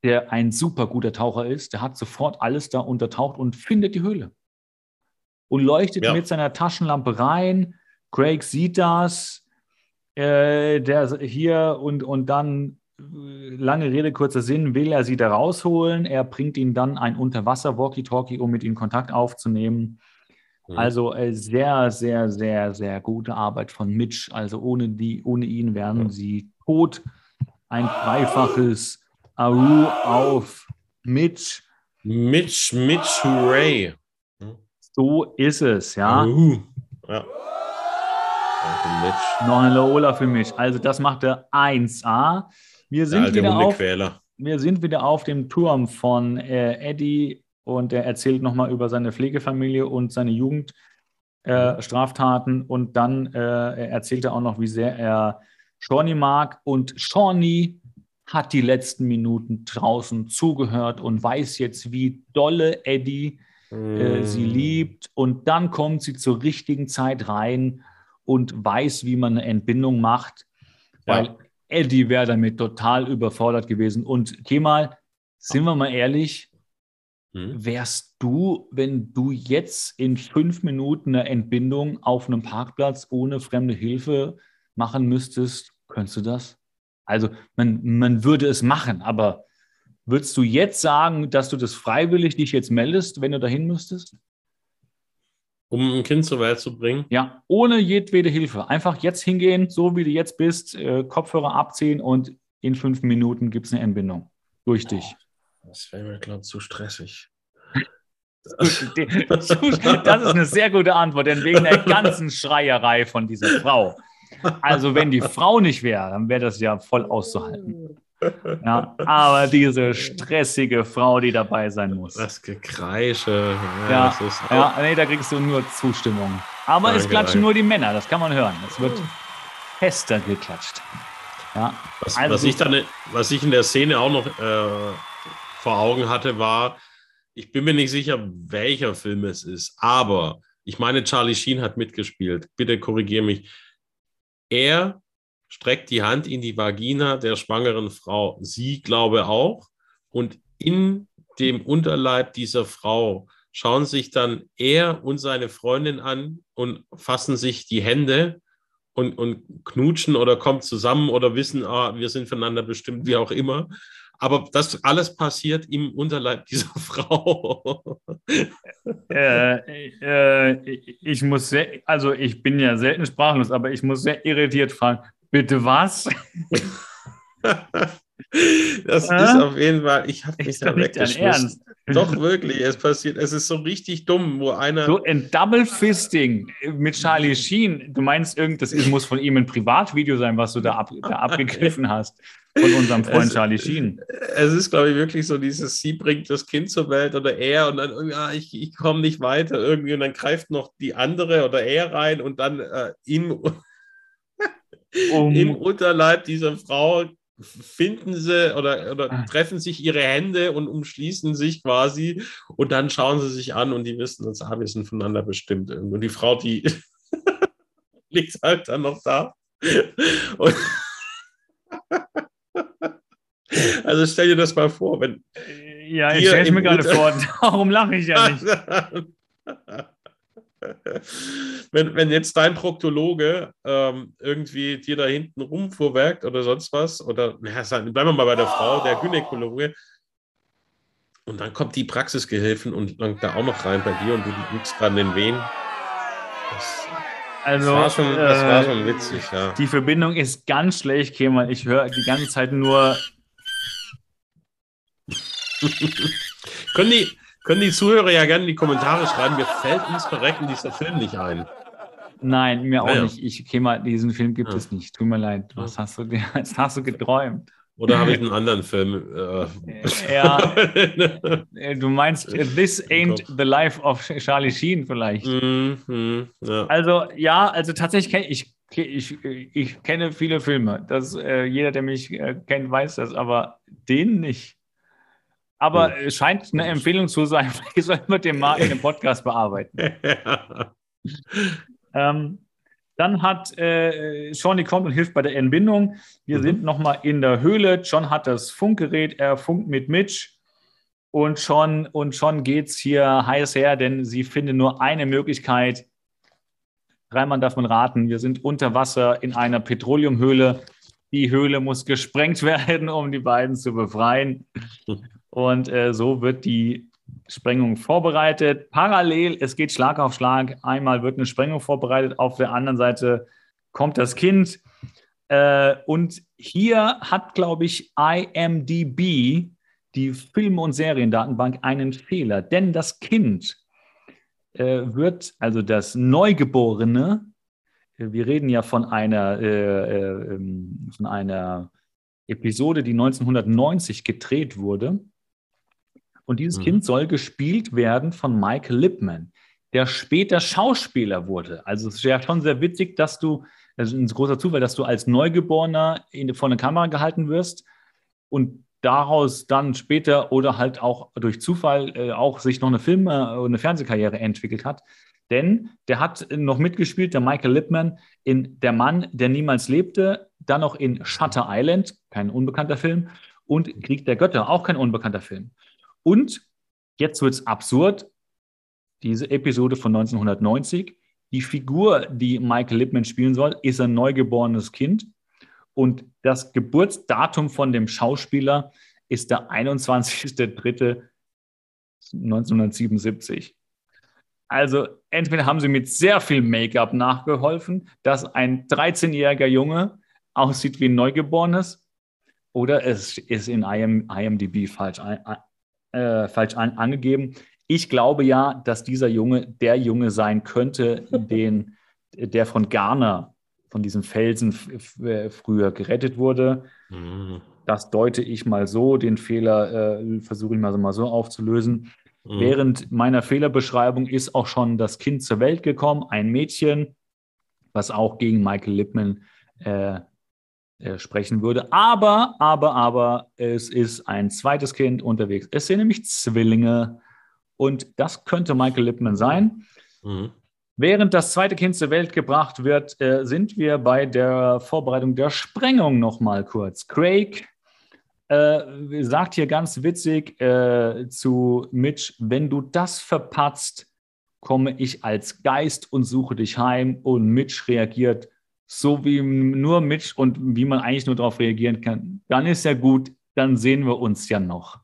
Speaker 1: der ein super guter Taucher ist, der hat sofort alles da untertaucht und findet die Höhle. Und leuchtet ja. mit seiner Taschenlampe rein. Craig sieht das. Äh, der hier und, und dann lange Rede, kurzer Sinn, will er sie da rausholen. Er bringt ihnen dann ein Unterwasser-Walkie-Talkie, um mit ihnen Kontakt aufzunehmen. Mhm. Also äh, sehr, sehr, sehr, sehr gute Arbeit von Mitch. Also ohne, die, ohne ihn wären mhm. sie tot. Ein dreifaches Aru auf Mitch.
Speaker 2: Mitch, Mitch, hooray.
Speaker 1: So ist es, ja. Uh, ja. Noch eine Lola für mich. Also das macht er 1A. Wir sind, wieder auf, wir sind wieder auf dem Turm von äh, Eddie und er erzählt nochmal über seine Pflegefamilie und seine Jugendstraftaten. Äh, und dann äh, erzählt er auch noch, wie sehr er Shawnee mag. Und Shawnee hat die letzten Minuten draußen zugehört und weiß jetzt, wie dolle Eddie mm. sie liebt. Und dann kommt sie zur richtigen Zeit rein und weiß, wie man eine Entbindung macht. Weil ja. Eddie wäre damit total überfordert gewesen. Und Kemal, sind wir mal ehrlich, hm? wärst du, wenn du jetzt in fünf Minuten eine Entbindung auf einem Parkplatz ohne fremde Hilfe machen müsstest, könntest du das? Also man, man würde es machen, aber würdest du jetzt sagen, dass du das freiwillig dich jetzt meldest, wenn du dahin müsstest?
Speaker 2: Um ein Kind zur Welt zu bringen?
Speaker 1: Ja, ohne jedwede Hilfe. Einfach jetzt hingehen, so wie du jetzt bist, äh, Kopfhörer abziehen und in fünf Minuten gibt es eine Entbindung durch oh, dich.
Speaker 2: Das wäre mir, glaube ich, zu stressig.
Speaker 1: das ist eine sehr gute Antwort, denn wegen der ganzen Schreierei von dieser Frau. Also, wenn die Frau nicht wäre, dann wäre das ja voll auszuhalten. Ja, aber diese stressige Frau, die dabei sein muss.
Speaker 2: Das Gekreische.
Speaker 1: Ja, ja, das ist ja nee, da kriegst du nur Zustimmung. Aber danke, es klatschen danke. nur die Männer, das kann man hören. Es wird fester geklatscht.
Speaker 2: Ja, was, also, was, ich dann, was ich in der Szene auch noch äh, vor Augen hatte, war, ich bin mir nicht sicher, welcher Film es ist, aber ich meine, Charlie Sheen hat mitgespielt. Bitte korrigiere mich. Er streckt die Hand in die Vagina der schwangeren Frau. Sie glaube auch. Und in dem Unterleib dieser Frau schauen sich dann er und seine Freundin an und fassen sich die Hände und, und knutschen oder kommen zusammen oder wissen, ah, wir sind voneinander bestimmt, wie auch immer. Aber das alles passiert im Unterleib dieser Frau.
Speaker 1: äh, äh, ich muss sehr, also ich bin ja selten sprachlos, aber ich muss sehr irritiert fragen, Bitte was?
Speaker 2: das äh? ist auf jeden Fall, ich habe mich da weggeschmissen. Doch, wirklich, es passiert, es ist so richtig dumm, wo einer.
Speaker 1: So ein Double Fisting mit Charlie Sheen. Du meinst, irgend, das muss von ihm ein Privatvideo sein, was du da, ab, da abgegriffen hast von unserem Freund es, Charlie Sheen.
Speaker 2: Es ist, glaube ich, wirklich so dieses, sie bringt das Kind zur Welt oder er und dann, ja, ich, ich komme nicht weiter irgendwie und dann greift noch die andere oder er rein und dann äh, ihm um, im Unterleib dieser Frau finden sie oder, oder ah. treffen sich ihre Hände und umschließen sich quasi und dann schauen sie sich an und die wissen, dass ah, wir sind voneinander bestimmt. Und die Frau, die liegt halt dann noch da. Also stell dir das mal vor, wenn.
Speaker 1: Ja, ich stelle mir gerade vor, darum lache ich ja nicht.
Speaker 2: Wenn, wenn jetzt dein Proktologe ähm, irgendwie dir da hinten rumfuhrwerkt oder sonst was, oder ja, bleiben wir mal bei der Frau, der Gynäkologe, und dann kommt die Praxisgehilfen und langt da auch noch rein bei dir und du liegst gerade in den Wehen.
Speaker 1: Das, Also,
Speaker 2: das war schon, das war schon witzig, ja.
Speaker 1: Die Verbindung ist ganz schlecht, Kemal. Ich höre die ganze Zeit nur.
Speaker 2: können, die, können die Zuhörer ja gerne in die Kommentare schreiben. Mir fällt uns verrecken dieser Film nicht ein.
Speaker 1: Nein, mir auch ja. nicht. Ich, Kemal, diesen Film gibt ja. es nicht. Tut mir leid. Was hast du, was hast du geträumt?
Speaker 2: Oder habe ich einen anderen Film?
Speaker 1: Äh ja. du meinst This Ain't the Life of Charlie Sheen vielleicht. Mm, mm, ja. Also ja, also tatsächlich kenne ich, ich, ich kenne viele Filme. Das, äh, jeder, der mich äh, kennt, weiß das, aber den nicht. Aber es scheint eine Empfehlung zu sein. Vielleicht soll man den mal in dem Podcast bearbeiten. ja. ähm, dann hat äh, Shawnee kommt und hilft bei der Entbindung. Wir mhm. sind nochmal in der Höhle. John hat das Funkgerät, er funkt mit Mitch. Und schon, und schon geht es hier heiß her, denn sie finden nur eine Möglichkeit. Dreimal darf man raten, wir sind unter Wasser in einer Petroleumhöhle. Die Höhle muss gesprengt werden, um die beiden zu befreien. Und äh, so wird die Sprengung vorbereitet. Parallel, es geht Schlag auf Schlag. Einmal wird eine Sprengung vorbereitet, auf der anderen Seite kommt das Kind. Äh, und hier hat, glaube ich, IMDB, die Film- und Seriendatenbank, einen Fehler. Denn das Kind äh, wird, also das Neugeborene, äh, wir reden ja von einer, äh, äh ähm, von einer Episode, die 1990 gedreht wurde. Und dieses mhm. Kind soll gespielt werden von Mike Lipman, der später Schauspieler wurde. Also es ist ja schon sehr witzig, dass du, das ist ein großer Zufall, dass du als Neugeborener in, vor eine Kamera gehalten wirst und daraus dann später oder halt auch durch Zufall äh, auch sich noch eine Film- oder eine Fernsehkarriere entwickelt hat. Denn der hat noch mitgespielt, der Michael Lipman, in Der Mann, der niemals lebte, dann noch in Shutter Island, kein unbekannter Film, und Krieg der Götter, auch kein unbekannter Film. Und jetzt wird es absurd, diese Episode von 1990, die Figur, die Michael Lipman spielen soll, ist ein neugeborenes Kind. Und das Geburtsdatum von dem Schauspieler ist der 21.03.1977. Also entweder haben sie mit sehr viel Make-up nachgeholfen, dass ein 13-jähriger Junge aussieht wie ein Neugeborenes, oder es ist in IMDb falsch äh, falsch an, angegeben. Ich glaube ja, dass dieser Junge der Junge sein könnte, den, der von Garner, von diesem Felsen äh, früher gerettet wurde. Mhm. Das deute ich mal so, den Fehler äh, versuche ich mal so, mal so aufzulösen. Mhm. Während meiner Fehlerbeschreibung ist auch schon das Kind zur Welt gekommen, ein Mädchen, was auch gegen Michael Lippmann äh, äh, sprechen würde. Aber, aber, aber, es ist ein zweites Kind unterwegs. Es sind nämlich Zwillinge und das könnte Michael Lippmann sein. Mhm. Während das zweite Kind zur Welt gebracht wird, äh, sind wir bei der Vorbereitung der Sprengung noch mal kurz. Craig äh, sagt hier ganz witzig äh, zu Mitch, wenn du das verpatzt, komme ich als Geist und suche dich heim. Und Mitch reagiert, so wie nur Mitch und wie man eigentlich nur darauf reagieren kann, dann ist ja gut, dann sehen wir uns ja noch.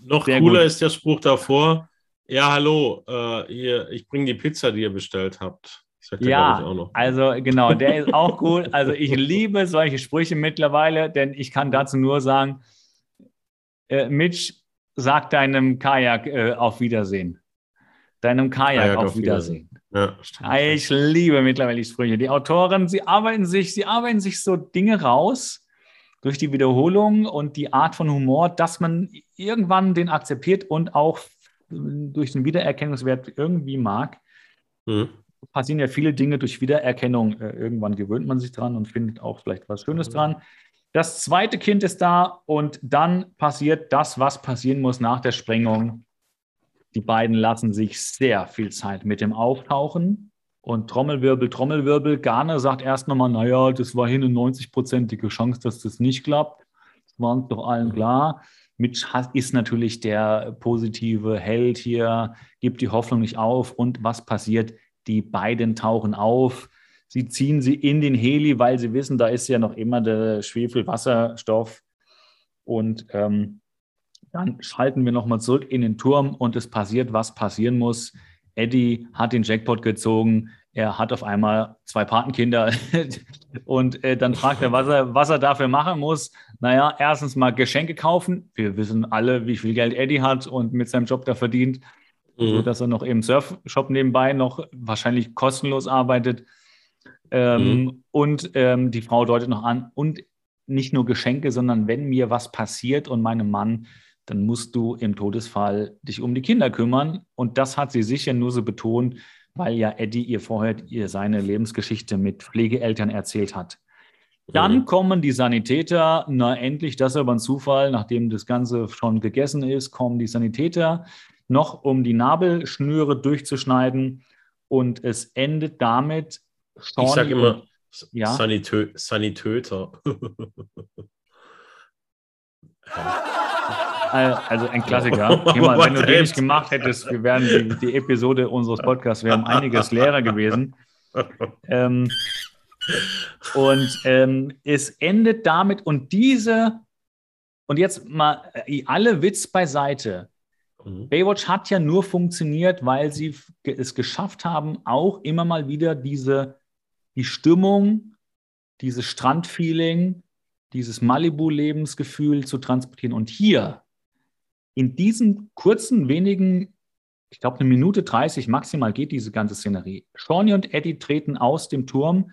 Speaker 2: Noch Sehr cooler gut. ist der Spruch davor. Ja, hallo, äh, hier, ich bringe die Pizza, die ihr bestellt habt.
Speaker 1: Ja, also genau, der ist auch gut. Also ich liebe solche Sprüche mittlerweile, denn ich kann dazu nur sagen, äh, Mitch, sag deinem Kajak äh, auf Wiedersehen. Deinem Kajak, Kajak auf, auf Wiedersehen. Wiedersehen. Ja, ich liebe mittlerweile die Sprüche. Die Autoren, sie arbeiten sich, sie arbeiten sich so Dinge raus durch die Wiederholung und die Art von Humor, dass man irgendwann den akzeptiert und auch durch den Wiedererkennungswert irgendwie mag. Mhm. Passieren ja viele Dinge durch Wiedererkennung. Äh, irgendwann gewöhnt man sich dran und findet auch vielleicht was Schönes mhm. dran. Das zweite Kind ist da und dann passiert das, was passieren muss nach der Sprengung. Die beiden lassen sich sehr viel Zeit mit dem Auftauchen. Und Trommelwirbel, Trommelwirbel. Garner sagt erst nochmal, naja, das war hier eine 90-prozentige Chance, dass das nicht klappt. Das war uns doch allen klar. Mitch ist natürlich der positive Held hier, gibt die Hoffnung nicht auf. Und was passiert? Die beiden tauchen auf. Sie ziehen sie in den Heli, weil sie wissen, da ist ja noch immer der Schwefelwasserstoff. Und ähm, dann schalten wir nochmal zurück in den Turm und es passiert, was passieren muss. Eddie hat den Jackpot gezogen. er hat auf einmal zwei Patenkinder und äh, dann fragt er was, er, was er dafür machen muss. Naja, erstens mal Geschenke kaufen. Wir wissen alle, wie viel Geld Eddie hat und mit seinem Job da verdient, mhm. sodass er noch im Surfshop nebenbei noch wahrscheinlich kostenlos arbeitet. Ähm, mhm. Und ähm, die Frau deutet noch an, und nicht nur Geschenke, sondern wenn mir was passiert und meinem Mann, dann musst du im Todesfall dich um die Kinder kümmern. Und das hat sie sicher nur so betont, weil ja Eddie ihr vorher ihr seine Lebensgeschichte mit Pflegeeltern erzählt hat. Dann mhm. kommen die Sanitäter, na endlich, das ist aber ein Zufall, nachdem das Ganze schon gegessen ist, kommen die Sanitäter noch, um die Nabelschnüre durchzuschneiden. Und es endet damit.
Speaker 2: Sean ich sage immer ja? Sanitö Sanitöter.
Speaker 1: Also ein Klassiker. Mal, wenn du den nicht gemacht hättest, wir wären die, die Episode unseres Podcasts, wir haben einiges leerer gewesen. Ähm, und ähm, es endet damit und diese, und jetzt mal äh, alle Witz beiseite. Mhm. Baywatch hat ja nur funktioniert, weil sie es geschafft haben, auch immer mal wieder diese, die Stimmung, dieses Strandfeeling, dieses Malibu-Lebensgefühl zu transportieren. Und hier in diesen kurzen, wenigen, ich glaube, eine Minute 30 maximal geht diese ganze Szenerie. Shawnee und Eddie treten aus dem Turm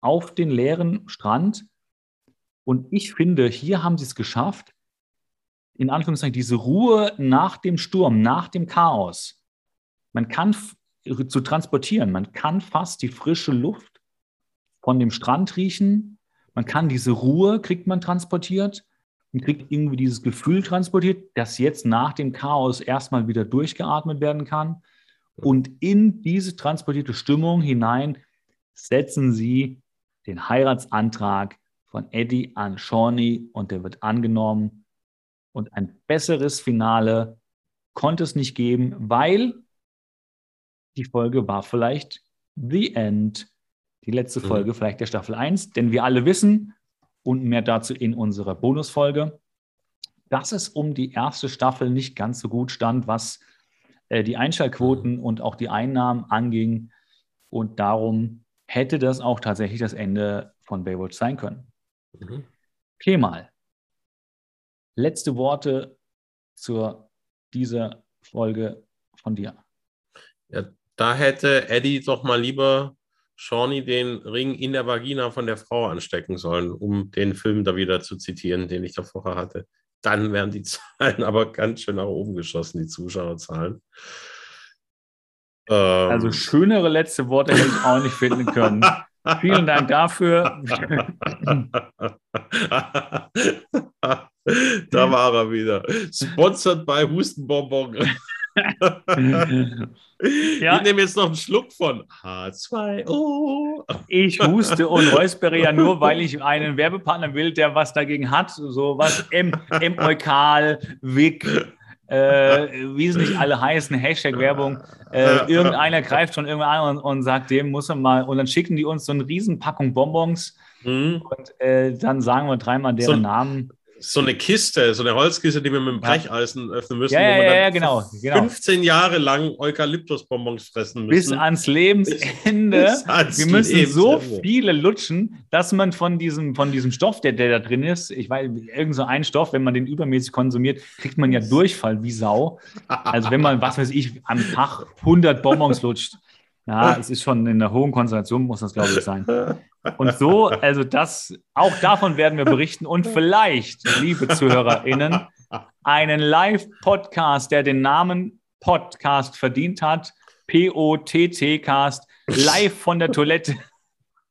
Speaker 1: auf den leeren Strand. Und ich finde, hier haben sie es geschafft, in Anführungszeichen, diese Ruhe nach dem Sturm, nach dem Chaos. Man kann zu transportieren, man kann fast die frische Luft von dem Strand riechen. Man kann diese Ruhe, kriegt man transportiert und kriegt irgendwie dieses Gefühl transportiert, dass jetzt nach dem Chaos erstmal wieder durchgeatmet werden kann. Und in diese transportierte Stimmung hinein setzen sie den Heiratsantrag von Eddie an Shawnee und der wird angenommen. Und ein besseres Finale konnte es nicht geben, weil die Folge war vielleicht The End, die letzte mhm. Folge vielleicht der Staffel 1. Denn wir alle wissen, und mehr dazu in unserer Bonusfolge, dass es um die erste Staffel nicht ganz so gut stand, was äh, die Einschaltquoten und auch die Einnahmen anging. Und darum hätte das auch tatsächlich das Ende von Baywatch sein können. Mhm. Kemal, letzte Worte zu dieser Folge von dir.
Speaker 2: Ja, da hätte Eddie doch mal lieber Shawnee den Ring in der Vagina von der Frau anstecken sollen, um den Film da wieder zu zitieren, den ich da vorher hatte. Dann wären die Zahlen aber ganz schön nach oben geschossen, die Zuschauerzahlen.
Speaker 1: Ähm. Also schönere letzte Worte hätte ich auch nicht finden können. Vielen Dank dafür.
Speaker 2: da war er wieder. Sponsored bei Hustenbonbon. Ja. Ich nehme jetzt noch einen Schluck von H2O.
Speaker 1: Ich huste und räuspere ja nur, weil ich einen Werbepartner will, der was dagegen hat. So was M, M Eukal, Wick, äh, wie sie nicht alle heißen, Hashtag-Werbung. Äh, irgendeiner greift schon irgendwann an und, und, sagt, dem muss er mal. Und dann schicken die uns so eine Riesenpackung Bonbons. Mhm. Und äh, dann sagen wir dreimal deren so, Namen
Speaker 2: so eine Kiste, so eine Holzkiste, die wir mit dem Brecheisen öffnen müssen.
Speaker 1: Ja, ja, ja, ja genau,
Speaker 2: genau. 15 Jahre lang Eukalyptusbonbons fressen
Speaker 1: müssen. Bis ans Lebensende. Bis ans wir müssen Lebensende. so viele lutschen, dass man von diesem, von diesem Stoff, der, der da drin ist, ich weiß, irgend so ein Stoff, wenn man den übermäßig konsumiert, kriegt man ja Durchfall wie Sau. Also wenn man, was weiß ich, am Tag 100 Bonbons lutscht. Ja, es ist schon in einer hohen Konzentration, muss das, glaube ich, sein. Und so, also das, auch davon werden wir berichten und vielleicht, liebe ZuhörerInnen, einen Live-Podcast, der den Namen Podcast verdient hat, P-O-T-T-Cast, live von der Toilette.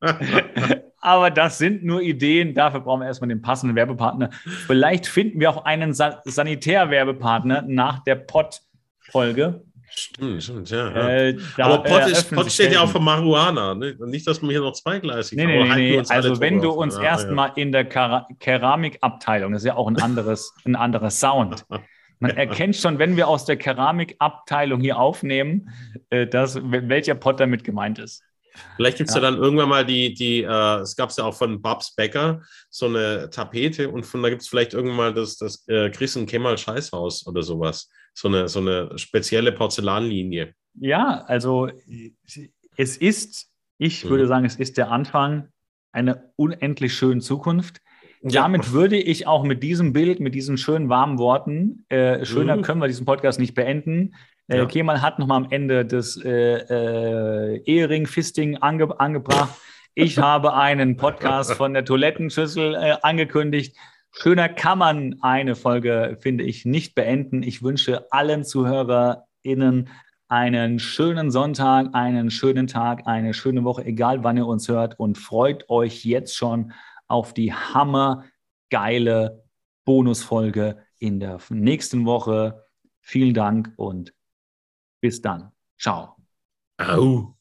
Speaker 1: Aber das sind nur Ideen. Dafür brauchen wir erstmal den passenden Werbepartner. Vielleicht finden wir auch einen Sa Sanitär-Werbepartner nach der Pod-Folge.
Speaker 2: Stimmt, stimmt, ja. Äh, Aber Pot, ist, Pot steht ja auch für Marihuana. Ne? Nicht, dass man hier noch zweigleisig
Speaker 1: Nee, nee, nee, nee. Also, wenn du uns ja, erstmal ja. in der Keramikabteilung, das ist ja auch ein anderes, ein anderer Sound. Man ja. erkennt schon, wenn wir aus der Keramikabteilung hier aufnehmen, äh, dass, welcher Pot damit gemeint ist.
Speaker 2: Vielleicht gibt es ja. ja. dann irgendwann mal die, die äh, es gab es ja auch von Babs Becker, so eine Tapete und von da gibt es vielleicht irgendwann mal das, das äh, Chris und Kemal Scheißhaus oder sowas. So eine, so eine spezielle Porzellanlinie.
Speaker 1: Ja, also es ist, ich mhm. würde sagen, es ist der Anfang einer unendlich schönen Zukunft. Ja. Damit würde ich auch mit diesem Bild, mit diesen schönen warmen Worten, äh, schöner mhm. können wir diesen Podcast nicht beenden. Äh, ja. Kemal hat nochmal am Ende das äh, äh, Ehering-Fisting ange angebracht. Ich habe einen Podcast von der Toilettenschüssel äh, angekündigt. Schöner kann man eine Folge, finde ich, nicht beenden. Ich wünsche allen ZuhörerInnen einen schönen Sonntag, einen schönen Tag, eine schöne Woche, egal wann ihr uns hört und freut euch jetzt schon auf die hammergeile Bonusfolge in der nächsten Woche. Vielen Dank und bis dann. Ciao. Au.